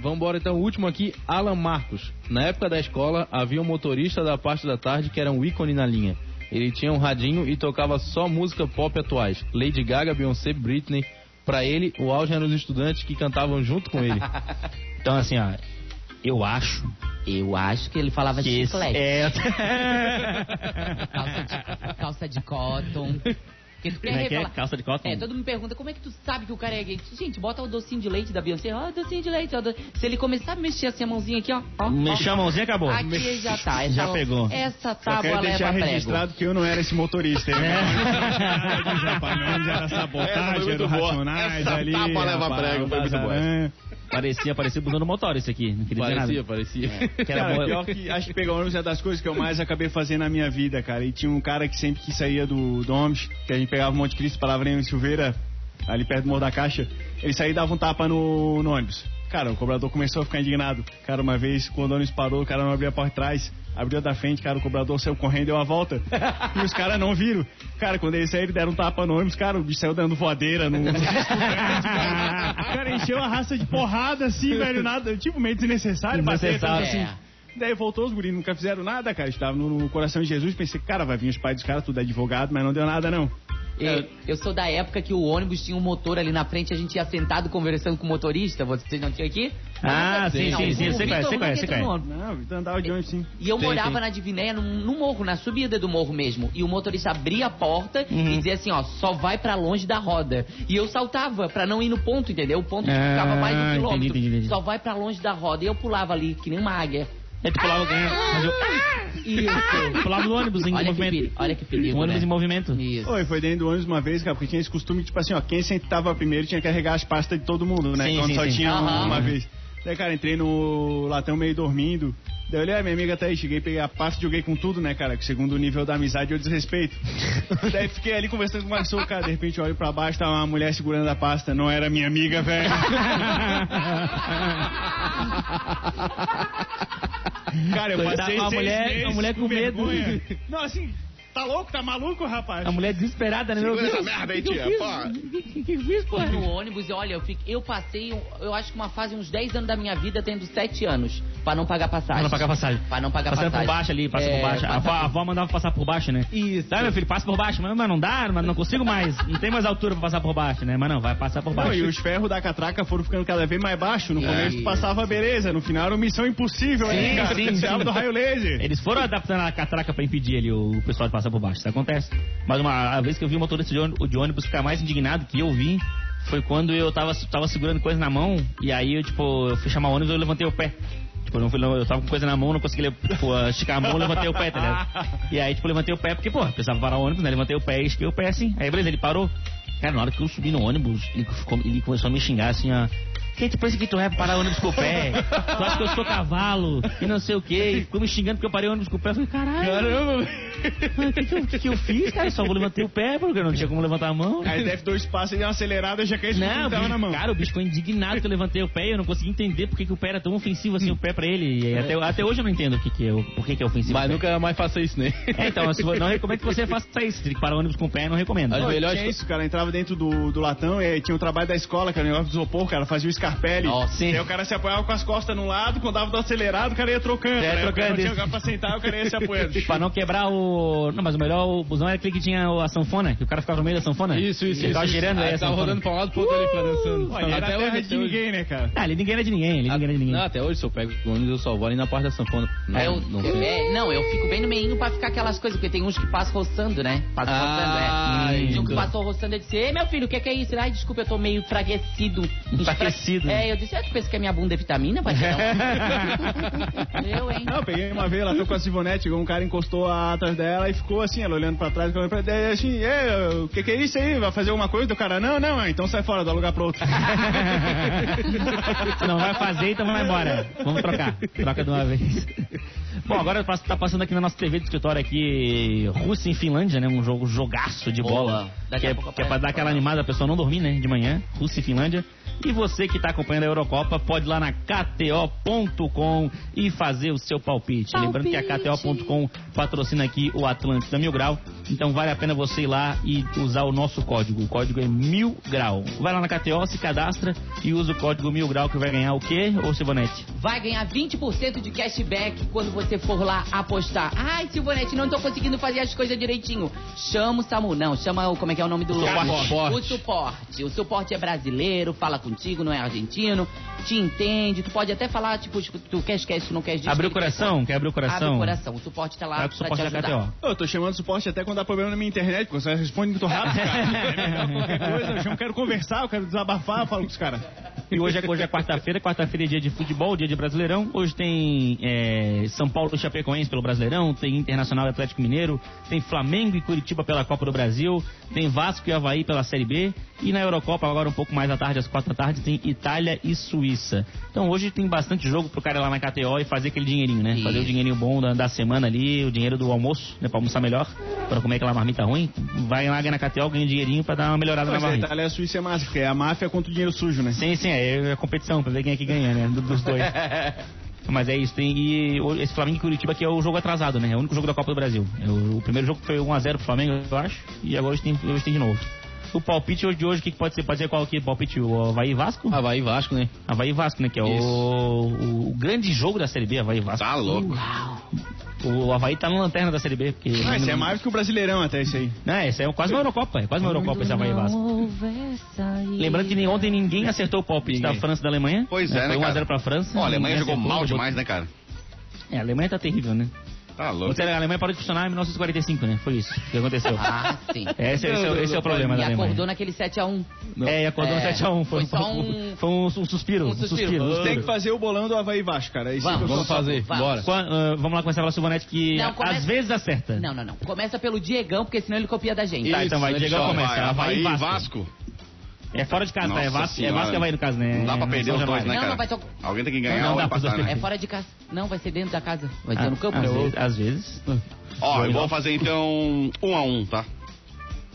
Vambora então, o último aqui, Alan Marcos. Na época da escola, havia um motorista da parte da tarde que era um ícone na linha. Ele tinha um radinho e tocava só música pop atuais. Lady Gaga, Beyoncé, Britney. Pra ele, o auge eram os estudantes que cantavam junto com ele. Então, assim, ó, eu acho Eu acho que ele falava que de chiclete. é... Calça de, calça de cotton. Porque tu quer é que é? Calça de cotton? É, todo mundo me pergunta como é que tu sabe que o cara é gay. Gente, bota o docinho de leite da Beyoncé. Ó, docinho de leite. ó, do- Se ele começar a mexer assim a mãozinha aqui, ó. ó Mexeu a ó, mãozinha, acabou. Aqui já tá. Essa, Já pegou. Essa Só tábua quero deixar leva prego. registrado que eu não era esse motorista. hein? É. Rapanãs era sabotagem, era. Racionais Essa ali. tapa leva rapaz, prego, foi muito boa. Parecia, parecia busão do motor esse aqui. Não queria parecia, dizer parecia. nada. Que era Cara, pior que acho que pegar ônibus é das coisas que eu mais acabei fazendo na minha vida, cara. E tinha um cara que sempre que saía do, do ônibus, que a gente pegava o Monte Cristo, Palavrinho em Silveira, ali perto do Morro da Caixa, ele saía e dava um tapa no, no ônibus. Cara, o cobrador começou a ficar indignado. Cara, uma vez, quando o ônibus parou, o cara não abria a porta de trás, abriu da frente, cara, o cobrador saiu correndo, deu a volta. e os caras não viram. Cara, quando eles saíram, deram um tapa no ônibus, cara, o bicho saiu dando voadeira no. cara. Encheu a raça de porrada, assim, velho, nada, tipo, meio desnecessário, bater, tanto assim. É. Daí voltou, os guris nunca fizeram nada, cara. Estava no, no coração de Jesus. Pensei, cara, vai vir os pais dos caras, tudo é advogado, mas não deu nada, não. Eu, eu sou da época que o ônibus tinha um motor ali na frente, a gente ia sentado conversando com o motorista. Vocês não tinham aqui? Ah, sim, Não, sim, sim, é, Vitor é, qual é. no ônibus. Não, andava de ônibus sim. E eu Tem, morava tem. na Divinéia, no, no morro, na subida do morro mesmo. E o motorista abria a porta e dizia assim, ó, só vai pra longe da roda. E eu saltava pra não ir no ponto, entendeu? O ponto Ah, ficava mais de um quilômetro. entendi, entendi. Só vai pra longe da roda. E eu pulava ali, que nem uma águia. Aí tu pulava, ganha, mas eu... Isso. pulava do ônibus em Olha que movimento. perigo, olha que perigo, Um ônibus né? em movimento. Isso. Oi, foi dentro do ônibus uma vez, cara, porque tinha esse costume, tipo assim, ó, quem sentava primeiro tinha que carregar as pastas de todo mundo, né? Sim, Quando sim, só sim. tinha Aham. uma vez. Daí, cara, entrei no latão meio dormindo. Daí eu olhei, ah, minha amiga tá aí, cheguei, peguei a pasta e joguei com tudo, né, cara? Que segundo o nível da amizade eu desrespeito. Daí fiquei ali conversando com uma pessoa, cara, de repente eu olho pra baixo, tava uma mulher segurando a pasta, não era minha amiga, velho. Cara, eu passei seis mulher- meses a mulher com medo. vergonha. Não, assim, tá louco, tá maluco, rapaz? A mulher desesperada, né? Meu Segura Deus. essa merda aí, o que tia. O que, que, eu fiz, pô? no ônibus e olha, eu, fico, eu passei, eu acho que uma fase, uns 10 anos da minha vida, tendo 7 anos, pra não pagar passagem. Pra não pagar passagem. Pra não pagar Passando passagem. por baixo ali, passa É, por baixo. A avó, a avó mandava passar por baixo, né? Isso. Tá, meu filho, passa por baixo. Mas, mas não dá, mas não consigo mais. Não tem mais altura pra passar por baixo, né? Mas não, vai passar por Não, baixo. e os ferros da catraca foram ficando cada vez mais baixos. No É. começo tu passava beleza, no final era uma missão impossível Sim, ali, cara. sim, sim. do raio laser. Eles foram adaptando a catraca pra impedir ali o pessoal de passar por baixo. Isso acontece. Mas uma vez que eu vi o motorista de ônibus, ficar mais indignado que eu vi foi quando eu tava, tava segurando coisa na mão e aí eu, tipo, eu fui chamar o ônibus e eu levantei o pé. Tipo, eu, não fui, eu tava com coisa na mão, não consegui tipo, esticar a mão, levantei o pé, tá ligado? E aí, tipo, levantei o pé, porque, pô, precisava parar o ônibus, né? Levantei o pé e estiquei o pé assim. Aí, beleza, ele parou. Cara, na hora que eu subi no ônibus, ele, ficou- ele começou a me xingar assim, ó. Quem tu pensa que tu é pra parar o ônibus com o pé? Tu acha que eu sou cavalo? E não sei o quê. E ficou me xingando porque eu parei o ônibus com o pé. Eu falei, caralho. Caramba, O que, que, eu- que eu fiz, cara? Eu só vou levantei o pé porque eu não tinha como levantar a mão. Aí deve dois passos e deu uma acelerada, já caiu Não, não, o tava bicho, na mão. cara, o bicho ficou indignado que eu levantei o pé e eu não consegui entender por que, o pé era tão ofensivo assim, o pé pra ele. E até, até hoje eu não entendo o que, que é, por que, que é ofensivo. Mas nunca mais faça isso, né? É, então, se for- não recomendo que você faça isso. Tem que parar o ônibus com o pé, não recomendo. As Pô, melhores tinha co- isso, cara, entrava dentro do, do latão e aí tinha o trabalho da escola, cara, o negócio do isopor, cara, fazia o Scarpelli. Nossa, sim. Aí o cara se apoiava com as costas num lado, quando dava do acelerado, o cara ia trocando. É, né? O cara trocando não tinha isso. lugar pra sentar, o cara ia se apoiando. Pra não quebrar o. Não, mas o melhor o busão era aquele que tinha a sanfona, que o cara ficava no meio da sanfona. Isso, isso, Ele ficava isso. girando aí Aí a tava sanfona. rodando pra um lado pro outro ali, pra dançando. Até hoje, de ninguém, né, cara? Ah, ali ninguém era de ninguém, ali ninguém era de ninguém. Não, até hoje, se eu pego o ônibus, eu só vou ali na parte da sanfona. Não, eu, não eu- sei. é, não, eu fico bem no meinho pra ficar aquelas coisas, porque tem uns que passam roçando, né? Passam Ah, roçando, é. então. Tinha um que passou roçando, eu disse, ei meu filho, o que, que é isso? Ele, Ai, desculpa, eu tô meio enfraquecido. Enfraquecido. É, eu disse, é, tu pensa que a minha bunda é vitamina, pai? eu, hein? Não, eu peguei uma vez, ela foi com a Sivonete, um cara encostou atrás dela e ficou assim, ela olhando pra trás, olhando pra trás, assim, "É, o que que é isso aí? Vai fazer alguma coisa? O cara, não, não, ah, então sai fora, dá lugar pro outro. Não vai fazer, então vai embora. Vamos trocar. Troca de uma vez. Bom, agora tá passando aqui na nossa TV do escritório aqui Rússia e Finlândia, né? Um jogo jogaço de bola. Que é, que é pra dar aquela animada, a pessoa não dormir, né? De manhã. Rússia e Finlândia. E você que tá acompanhando a Eurocopa, pode ir lá na KTO.com e fazer o seu palpite. Lembrando que a KTO.com patrocina aqui o Atlântida Mil Grau. Então vale a pena você ir lá e usar o nosso código. O código é Mil Grau. Vai lá na KTO, se cadastra e usa o código Mil Grau que vai ganhar o quê, ô Silvanete? Vai ganhar 20% de cashback quando você for lá apostar. Ai, Silvanete, não tô conseguindo fazer as coisas direitinho. Chama o Samu, não, chama o, como é que é o nome do Suporte. O Suporte. O suporte é brasileiro, fala contigo, não é argentino, te entende, tu pode até falar, tipo, tipo, tu quer esquece, tu não quer disso. Abriu o coração? Quer abrir o coração? Abre o coração, o suporte tá lá Vai pra te da ajudar. KTO. Eu tô chamando suporte até quando dá problema na minha internet, porque você responde muito rápido, cara. Qualquer coisa, eu chamo, quero conversar, eu quero desabafar, eu falo com os caras. E hoje é, hoje é quarta-feira, quarta-feira é dia de futebol, dia de Brasileirão. Hoje tem é, São Paulo e Chapecoense pelo Brasileirão, tem Internacional e Atlético Mineiro, tem Flamengo e Curitiba pela Copa do Brasil, tem Vasco e Havaí pela Série B. E na Eurocopa, agora um pouco mais à tarde, às quatro da tarde, tem Itália e Suíça. Então hoje tem bastante jogo pro cara ir lá na KTO e fazer aquele dinheirinho, né? Fazer o Isso. dinheirinho bom da, da semana ali, o dinheiro do almoço, né? Pra almoçar melhor, pra comer aquela marmita ruim. Vai lá, ganha na KTO, ganha dinheirinho pra dar uma melhorada Mas na a marmita. Itália e Suíça é massa, porque é a máfia contra o dinheiro sujo, né? Sim, sim, é, é competição pra ver quem é que ganha, né? do- Dos dois. Mas é isso, tem. E esse Flamengo e Curitiba aqui é o jogo atrasado, né? É o único jogo da Copa do Brasil. É o, o primeiro jogo foi 1x0 pro Flamengo, eu acho. E agora hoje tem, hoje tem de novo. O palpite hoje de hoje, o que, que pode ser? Pode ser qual aqui? Palpite? O Havaí e Vasco? Havaí e Vasco, né? Havaí e Vasco, né? Que é o, o, o grande jogo da Série B, Havaí e Vasco. Tá louco. O Havaí tá na lanterna da Série B. Porque Ah, esse é mais do que o Brasileirão até isso aí. Não, esse é quase uma Eurocopa, é quase uma Eurocopa esse Havaí e Vasco. Lembrando que nem ontem ninguém acertou o palpite da França e da Alemanha. Pois né? é, né, Foi 1x0 cara? pra França. Ó, a Alemanha Ninguém jogou acertou, mal jogou- demais, né, cara? É, a Alemanha tá terrível, né? Tá louco. A Alemanha parou de funcionar em 1945, né? Foi isso que aconteceu. Ah, sim. Esse, é- esse é, esse é o problema E da Alemanha. acordou naquele 7x1. É, e acordou É, no 7x1. Foi, foi só um- foi um, um suspiro. um Um suspiro. suspiro. Tem que fazer o bolão do Havaí e Vasco, cara. É isso Vamos, que eu Vamos fazer, Vamos. bora. Qua- ah, vamos lá começar pela Silvanete, que Não, começa- às vezes acerta. Não, não, não. Começa pelo Diegão, porque senão ele copia da gente. Tá, então vai, Isso, Diegão então começa. vai, Havaí e Havaí e Vasco. Vasco. É fora de casa, tá? É Vasco, é senhora. Vasco e Havaí no caso, né? Não dá pra perder os dois, né, Não, cara? não vai to- Alguém tem que ganhar Não ou empatar, né? É fora de casa. Não, vai ser dentro da casa. Vai ser Ah, no campo. às, vezes, às vezes. Ó, eu vou fazer então um a um, tá?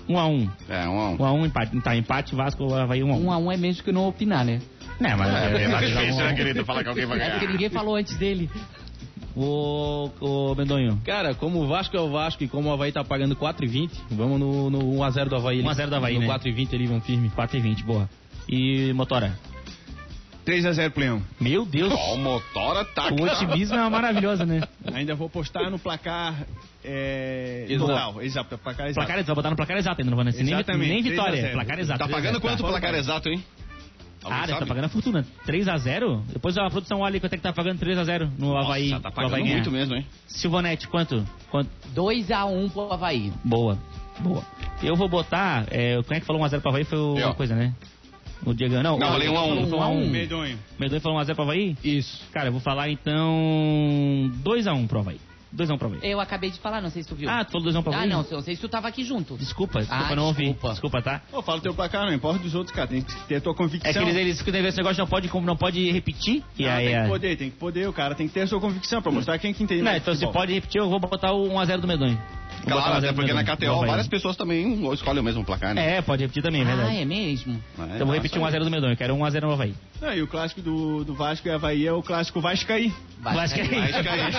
1x1. É, um a um. 1x1 empate. Tá, empate, Vasco, Havaí 1x1. Um a um é mesmo que não opinar, né? É, mas é, é, É difícil, né, é, querido? Falar que alguém vai É porque ganhar. ninguém falou antes dele. O, o Mendonho. Cara, como o Vasco é o Vasco e como o Havaí tá pagando 4,20, vamos no, no 1x0 do Havaí. ali. 1x0 do Havaí, no né? 4,20 ali, vão firme. 4x20, boa. E Motora? 3x0 pro Leão. Meu Deus. Ó, o Motora tá O otimismo é maravilhoso, né? Ainda vou postar no placar é, Exato. total. Exato, placar exato. Placar, vai botar no placar exato ainda, não vai nem, nem, 3 vitória. 0. Placar exato. Tá 3 pagando 0. quanto o Tá. placar exato, hein? Alguém Ah, deve sabe? tá pagando a fortuna. 3x0? Depois a produção olha quanto é que tá pagando 3x0 no Nossa, Havaí. tá pagando Havaí ganhar. muito mesmo, hein? Silvonete, quanto? quanto? 2x1 pro Havaí. Boa, boa. Eu vou botar. É, quem é que falou 1x0 pro Havaí foi o- uma coisa, né? O Diego. Não, Não, falei 1 a 1. falou 1 a 1. Medonho. Medonho falou 1x0 pro Havaí? Isso. Cara, eu vou falar então. 2x1 pro Havaí. 2x1 pro Havaí. Eu acabei de falar, não sei se tu viu. Ah, tu falou 2x1 pro Ah, Havaí? não, não sei se tu tava aqui junto. Desculpa, desculpa, Ah, não ouvi. desculpa. Desculpa, tá? Pô, fala o teu placar, não importa dos outros, cara. Tem que ter a tua convicção. É que eles, eles ficam esse negócio não pode, não pode repetir. E Não, aí, tem é- que poder, tem que poder. O cara tem que ter a sua convicção pra mostrar quem que entende Não, então se pode repetir, eu vou botar o 1x0 do Medonho. Claro, 1 a 0 até porque na KTO várias pessoas também escolhem o mesmo placar, né? É, pode repetir também, é Ah, verdade. é mesmo? É, Então eu vou repetir 1x0 do Medonho, eu quero 1x0 no Havaí. Não, e o clássico do, do Vasco e Havaí é o clássico Vascaí. Vai cair. Vai cair.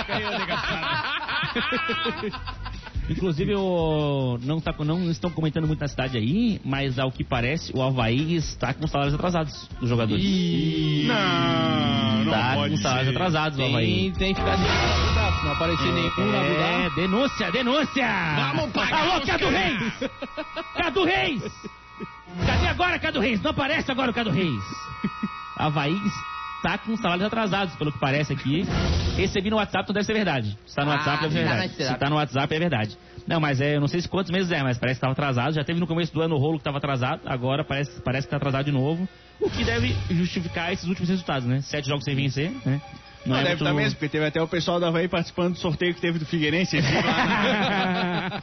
Inclusive, o... não, tá, não estão comentando muito na cidade aí, mas ao que parece, o Havaí está com salários atrasados dos jogadores. Não, não Tá pode com salários ser. atrasados o Havaí. Tem, tem que ficar de não aparecer nenhum na É, denúncia, denúncia! Vamos pagar Alô, Cadu. Reis! Cadu Reis! Cadê agora, Cadu Reis? Não aparece agora o Cadu Reis. Havaí está com salários atrasados, pelo que parece aqui. Recebi no WhatsApp, então deve ser verdade. Se tá no Ah, WhatsApp, deve ser tá no verdade. Se tá no WhatsApp, é verdade. Não, mas é, eu não sei se quantos meses é, mas parece que estava atrasado. Já teve no começo do ano o rolo que estava atrasado, agora parece, parece que está atrasado de novo. O que deve justificar esses últimos resultados, né? Sete jogos sem vencer, né? Não, é deve muito- estar mesmo, porque teve até o pessoal do Havaí participando do sorteio que teve do Figueirense.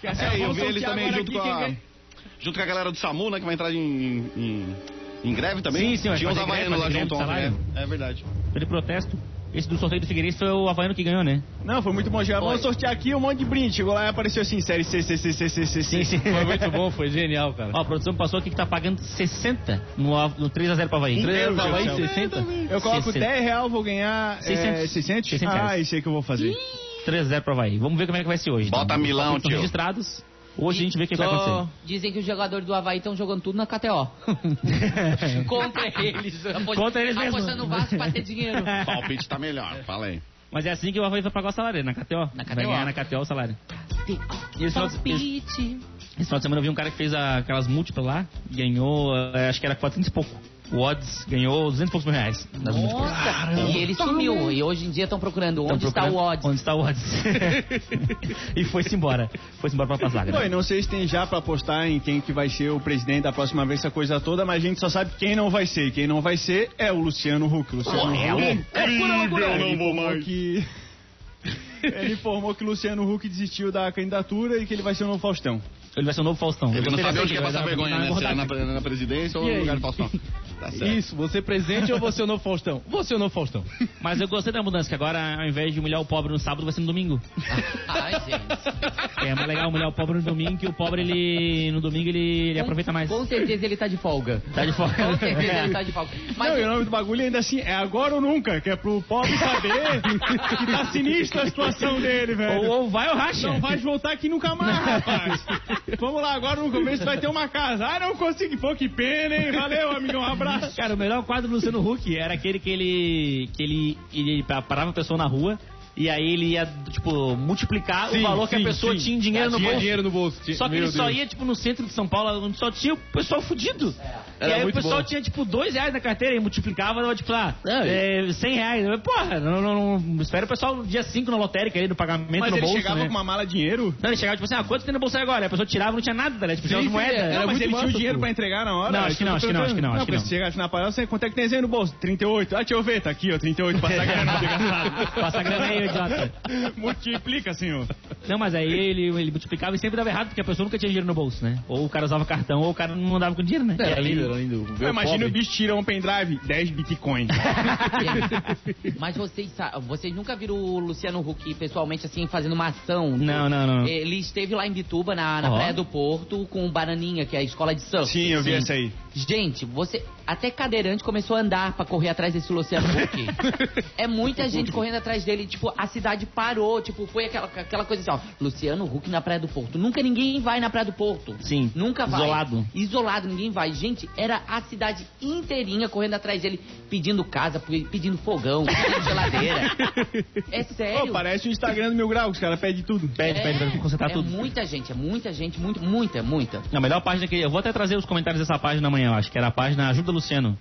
É, eu vamos vi eles também junto com, a, junto com a galera do SAMU, né? Que vai entrar em, em, em greve também. Sim, sim, Tinha uns havaianos lá junto ontem, né? É verdade. de protesto. esse do sorteio do Figueirense foi o Havaiano que ganhou, né? Não, foi muito bom. Já vamos sortear aqui um monte de brinde. Chegou lá e apareceu assim, série C, C, C, C, C, C, C. Foi muito bom, foi genial, cara. Ó, a produção passou aqui que tá pagando 60 no, no 3x0 pra Havaí. Meu Deus Havaí, do céu. 60? Eu coloco 60. 10 real, vou ganhar 600. é, 600? 600 Ah, reais. isso aí que eu vou fazer. 3x0 pra Havaí. Vamos ver como é que vai ser hoje. Bota Então, Milão, tio. registrados. Hoje a gente vê o que vai acontecer. Dizem que os jogadores do Havaí estão jogando tudo na KTO. Contra eles. apost- Contra eles mesmo. Apostando no Vasco pra ter dinheiro. O palpite tá melhor, fala aí. Mas é assim que o Havaí vai pagar o salário, na KTO. Na Vai KTO. ganhar na KTO o salário. E esse Palpite. esse final de semana eu vi um cara que fez a- aquelas múltiplas lá, ganhou, eh, acho que era 400 e pouco. O Odds ganhou 200 e poucos mil reais. Múltiplas. Nossa, e ele sumiu. E hoje em dia estão procurando onde Tão está o procurando Odds. Onde está o Odds. e foi-se embora. Foi-se embora pra Pasaga. Pô, e não sei se tem já pra apostar em quem que vai ser o presidente da próxima vez, essa coisa toda, mas a gente só sabe quem não vai ser. Quem não vai ser é o Luciano Huck. O Luciano é Huck. loucura, loucura. Ele Não vou mais. que... Ele informou que o Luciano Huck desistiu da candidatura e que ele vai ser o novo Faustão. Ele vai ser o novo Faustão. Ele Eu não sabe onde quer passar vergonha, né? Se é na, na presidência ou no lugar do Faustão. Tá certo. Isso, você presidente ou você o novo Faustão? Você o novo Faustão. Mas eu gostei da mudança, que agora ao invés de humilhar o pobre no sábado, vai ser no domingo. Ai, gente. É mais legal humilhar o pobre no domingo, que o pobre, ele no domingo, ele, ele aproveita mais. Com certeza ele tá de folga. Tá de folga. Com certeza ele tá de folga. Mas não, e o nome do bagulho ainda assim é agora ou nunca, que é pro pobre saber que tá sinistra a situação dele, velho. Ou, ou vai ou racha. Não vai voltar aqui nunca mais, rapaz. Vamos lá, agora no começo vai ter uma casa. Ah, não consegui. Pô, que pena, hein? Valeu, amigão. Um abraço. Cara, o melhor quadro do Luciano Huck era aquele que ele. que ele, ele parava a pessoa na rua e aí ele ia, tipo, multiplicar o valor que a pessoa tinha em dinheiro no tinha bolso. dinheiro no bolso. tinha- Só que Meu ele só Deus. ia, tipo, no centro de São Paulo, onde só tinha o pessoal fudido. E Era aí o pessoal bom. tinha, tipo, dois reais na carteira e multiplicava, dava, tipo, lá, Não, é, 100 reais. Eu, Porra, não, não, não, espera o pessoal dia 5 na lotérica aí do pagamento Mas no ele bolso, chegava né? com uma mala de dinheiro. Não, ele chegava, tipo assim, ah, quanto tem no bolso aí agora? A pessoa tirava, não tinha nada, né? Tipo, tinha Sim, umas moedas. sim, Era era Não, mas ele tinha o massa, dinheiro pô. pra entregar na hora. Não, acho que não, acho que não, acho que não, que porque não. se chegasse na parada, você quanto é que tem aí no bolso? 38. Ah, deixa eu ver, tá aqui, ó, 38 pra essa grana desgraçado. Passa a grana aí, idiota. Multiplica, senhor. Não, mas aí ele, ele multiplicava e sempre dava errado, porque a pessoa nunca tinha dinheiro no bolso, né? Ou o cara usava cartão, ou o cara não andava com dinheiro, né? Aí- lindo, lindo. Imagina pobre. o bicho tira um pendrive, 10 bitcoins. Mas vocês, vocês nunca viram o Luciano Huck pessoalmente assim fazendo uma ação? Não, não, não. Ele esteve lá em Bituba, na, na Ó. Praia do Porto, com o Bananinha, que é a escola de surf. Sim, eu vi essa aí. Gente, você. Até cadeirante começou a andar pra correr atrás desse Luciano Huck. é muita gente correndo atrás dele. Tipo, a cidade parou. Tipo, foi aquela, aquela coisa assim, ó. Luciano Huck na Praia do Porto. Nunca ninguém vai na Praia do Porto. Sim. Nunca vai. Isolado. Isolado, ninguém vai. Gente, era a cidade inteirinha correndo atrás dele, pedindo casa, pedindo fogão, pedindo geladeira. É sério. Pô, parece o Instagram do Mil Grau, que os caras pedem tudo. Pede, pede pra consertar é tudo. muita gente, é muita gente, muito, muita, muita. A melhor página que. Eu vou até trazer os comentários dessa página amanhã, eu acho, que era a página Ajuda Luciano.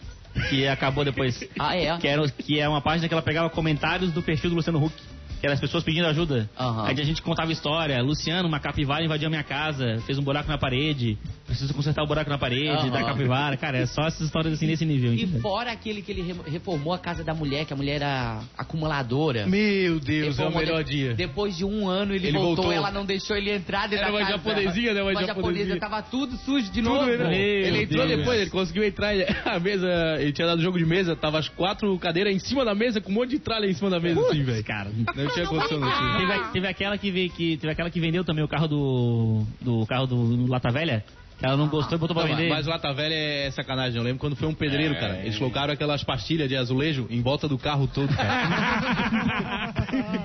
Que acabou depois. Ah, é? Que, era, que é uma página que ela pegava comentários do perfil do Luciano Huck. Que eram as pessoas pedindo ajuda. Aham. Aí a gente contava história. Luciano, uma capivara invadiu a minha casa, fez um buraco na parede. Preciso consertar o buraco na parede Aham. da capivara. Cara, é só essas histórias assim nesse nível. E entendeu? fora aquele que ele re- reformou a casa da mulher, que a mulher era acumuladora. Meu Deus, é o Reformou melhor de- dia. Depois de um ano ele, Ele voltou, voltou. ela não deixou ele entrar dentro Era da uma casa. japonesinha, né? Uma Uma japonesinha. tava tudo sujo de Tudo, novo. né? Meu ele entrou Deus. depois, ele conseguiu entrar. A mesa, ele tinha dado jogo de mesa, tava as quatro cadeiras em cima da mesa, com um monte de tralha em cima da mesa, assim, velho. Cara, Não tinha condição, não tinha. Teve, a- teve aquela que, veio, que teve aquela que vendeu também o carro do do carro do Lata Velha, que ela não gostou e botou pra Não, vender. mas Lata Velha é sacanagem. Eu lembro quando foi um pedreiro, cara. Eles colocaram aquelas pastilhas de azulejo em volta do carro todo, cara.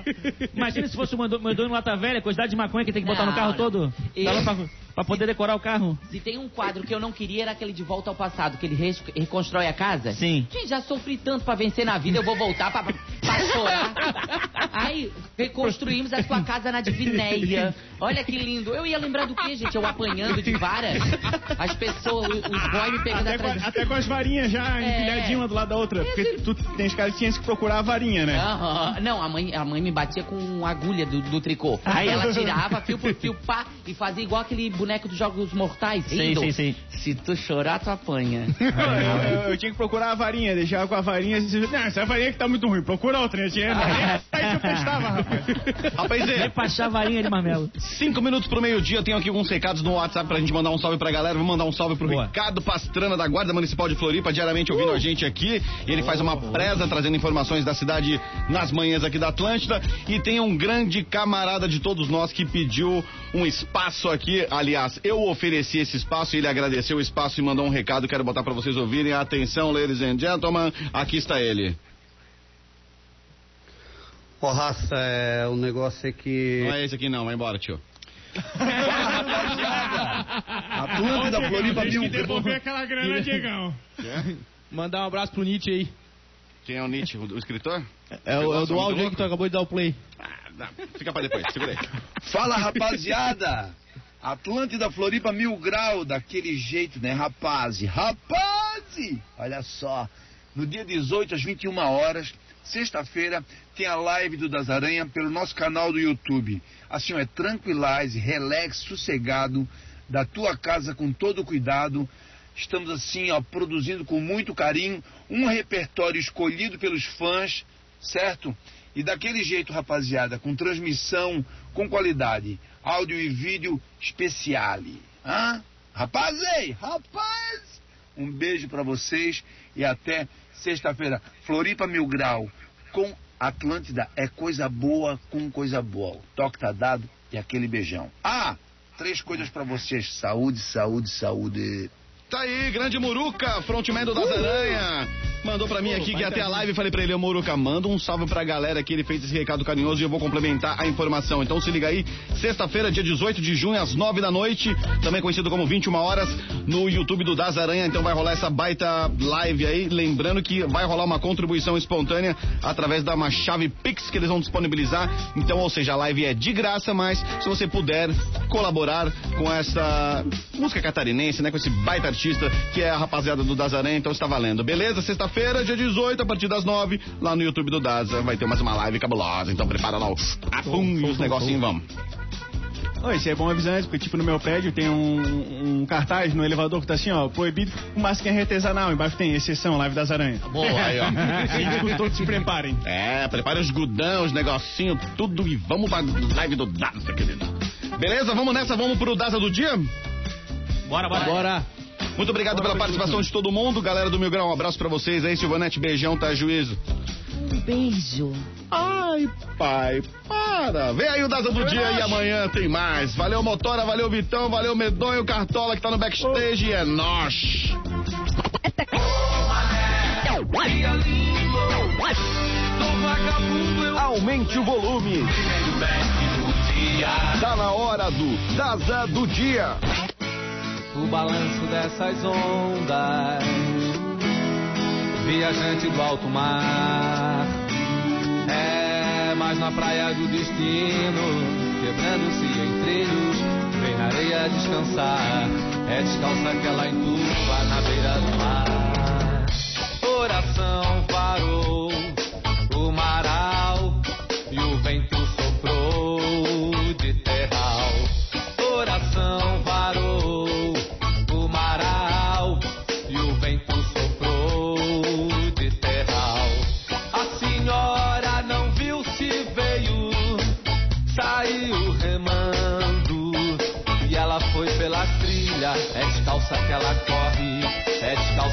Imagina se fosse o mandou mandou no Lata Velha, a quantidade de maconha que tem que botar no carro não. todo. E- pra, pra poder decorar o carro. Se tem um quadro que eu não queria, era aquele de volta ao passado, que ele res- reconstrói a casa. Sim. Gente, já sofri tanto pra vencer na vida, eu vou voltar pra, pra chorar. Aí, reconstruímos a sua casa na Divinéia. Olha que lindo. Eu ia lembrar do quê, gente? Eu apanhando de vara. As pessoas, os boys me pegando Até com, atrás. até com as varinhas já É. empilhadinhas uma do lado da outra. Porque tu tem os caras que tinham que procurar a varinha, né? Aham. Não, a mãe, a mãe me batia com agulha do, do tricô. Ai. Ela tirava fio por fio, pá, e fazia igual aquele boneco dos Jogos Mortais. Rindo. sei, sei. Se tu chorar, tu apanha. Eu, eu- eu tinha que procurar a varinha, deixava com a varinha. Assim, não, essa varinha que tá muito ruim, procura outra, né? Dinheiro. Aí eu prestava, rapaz. Rapaz, É pra chavarinha de marmelo. cinco minutos pro meio-dia, tenho aqui alguns recados no WhatsApp pra gente mandar um salve pra galera. Vou mandar um salve pro Boa. Ricardo Pastrana, da Guarda Municipal de Floripa, diariamente ouvindo a gente aqui. E ele faz uma presa trazendo informações da cidade nas manhãs aqui da Atlântida. E tem um grande camarada de todos nós que pediu um espaço aqui. Aliás, eu ofereci esse espaço e ele agradeceu o espaço e mandou um recado. Quero botar pra vocês ouvirem. Atenção, ladies and gentlemen, aqui está ele. Ó, raça, é, o negócio é que. Não é esse aqui não, vai embora, tio. Atlântida, Floripa, Tem que devolver aquela grana, Diegão. Mandar um abraço pro Nietzsche aí. Quem é o Nietzsche, o, o escritor? É o, é do áudio aí que tu acabou de dar o play. Ah. Fica pra depois, segura aí. Fala rapaziada! Atlântida Floripa Mil Grau, daquele jeito, né, rapaz? Rapaz! Olha só, no dia 18 às 21 horas, sexta-feira, tem a live do Das Aranha pelo nosso canal do YouTube. Assim, ó, é tranquilize, relax, sossegado, da tua casa com todo cuidado. Estamos assim, ó, produzindo com muito carinho um repertório escolhido pelos fãs, certo? E daquele jeito, rapaziada, com transmissão com qualidade, áudio e vídeo especiale. Hã? Rapaz, ei, rapaz! Um beijo pra vocês e até sexta-feira. Floripa Mil Grau com Atlântida é coisa boa com coisa boa. O toque tá dado e aquele beijão. Ah, três coisas pra vocês. Saúde, saúde, saúde. Tá aí, grande Muruca, frontman do Das Aranha. Mandou pra mim aqui que até a live falei pra ele, ô Muruca, manda um salve pra galera que ele fez esse recado carinhoso e eu vou complementar a informação. Então se liga aí, sexta-feira, dia 18 de junho, às 9 da noite, também conhecido como 21 horas, no YouTube do Das Aranha. Então vai rolar essa baita live aí. Lembrando que vai rolar uma contribuição espontânea através da uma chave Pix que eles vão disponibilizar. Então, ou seja, a live é de graça, mas se você puder colaborar com essa música catarinense, né? Com esse baita artista que é a rapaziada do Das Aranha, então está valendo. Beleza? Sexta-feira, dia 18, a partir das 9, lá no YouTube do Daza, vai ter mais uma live cabulosa. Então prepara lá o apum e os negocinhos, vamos. Oi, isso é bom avisar antes, porque tipo no meu prédio tem um, um cartaz no elevador que tá assim, ó, proibido quem é artesanal, embaixo tem exceção, live das aranhas. Boa, aí, ó. Gente, todos se preparem. É, prepare os gudão, os negocinhos, tudo e vamos pra live do Daza, querido. Beleza? Vamos nessa, vamos pro Daza do dia? Bora, bora. Bora. Muito obrigado pela participação de todo mundo. Galera do Mil Grau, um abraço pra vocês aí. Silvanete, beijão, tá juízo. Um beijo. Ai, pai, para. Vem aí o Daza do dia e amanhã tem mais. Valeu, Motora, valeu, Vitão, valeu, Medonho, Cartola que tá no backstage e é nós. Aumente o volume. Tá na hora do Daza do dia. O balanço dessas ondas, viajante do alto mar. É mais na praia do destino, quebrando-se em trilhos, vem na areia descansar. É descalça que ela entuba na beira do mar. Coração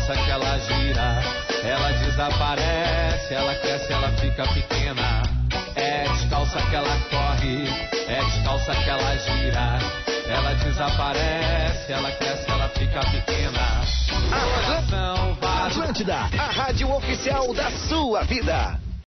descalça que ela gira. Ela desaparece, ela cresce, ela fica pequena. É descalça que ela corre, é descalça que ela gira. Ela desaparece, ela cresce, ela fica pequena. Coração. Atlântida, a rádio oficial da sua vida.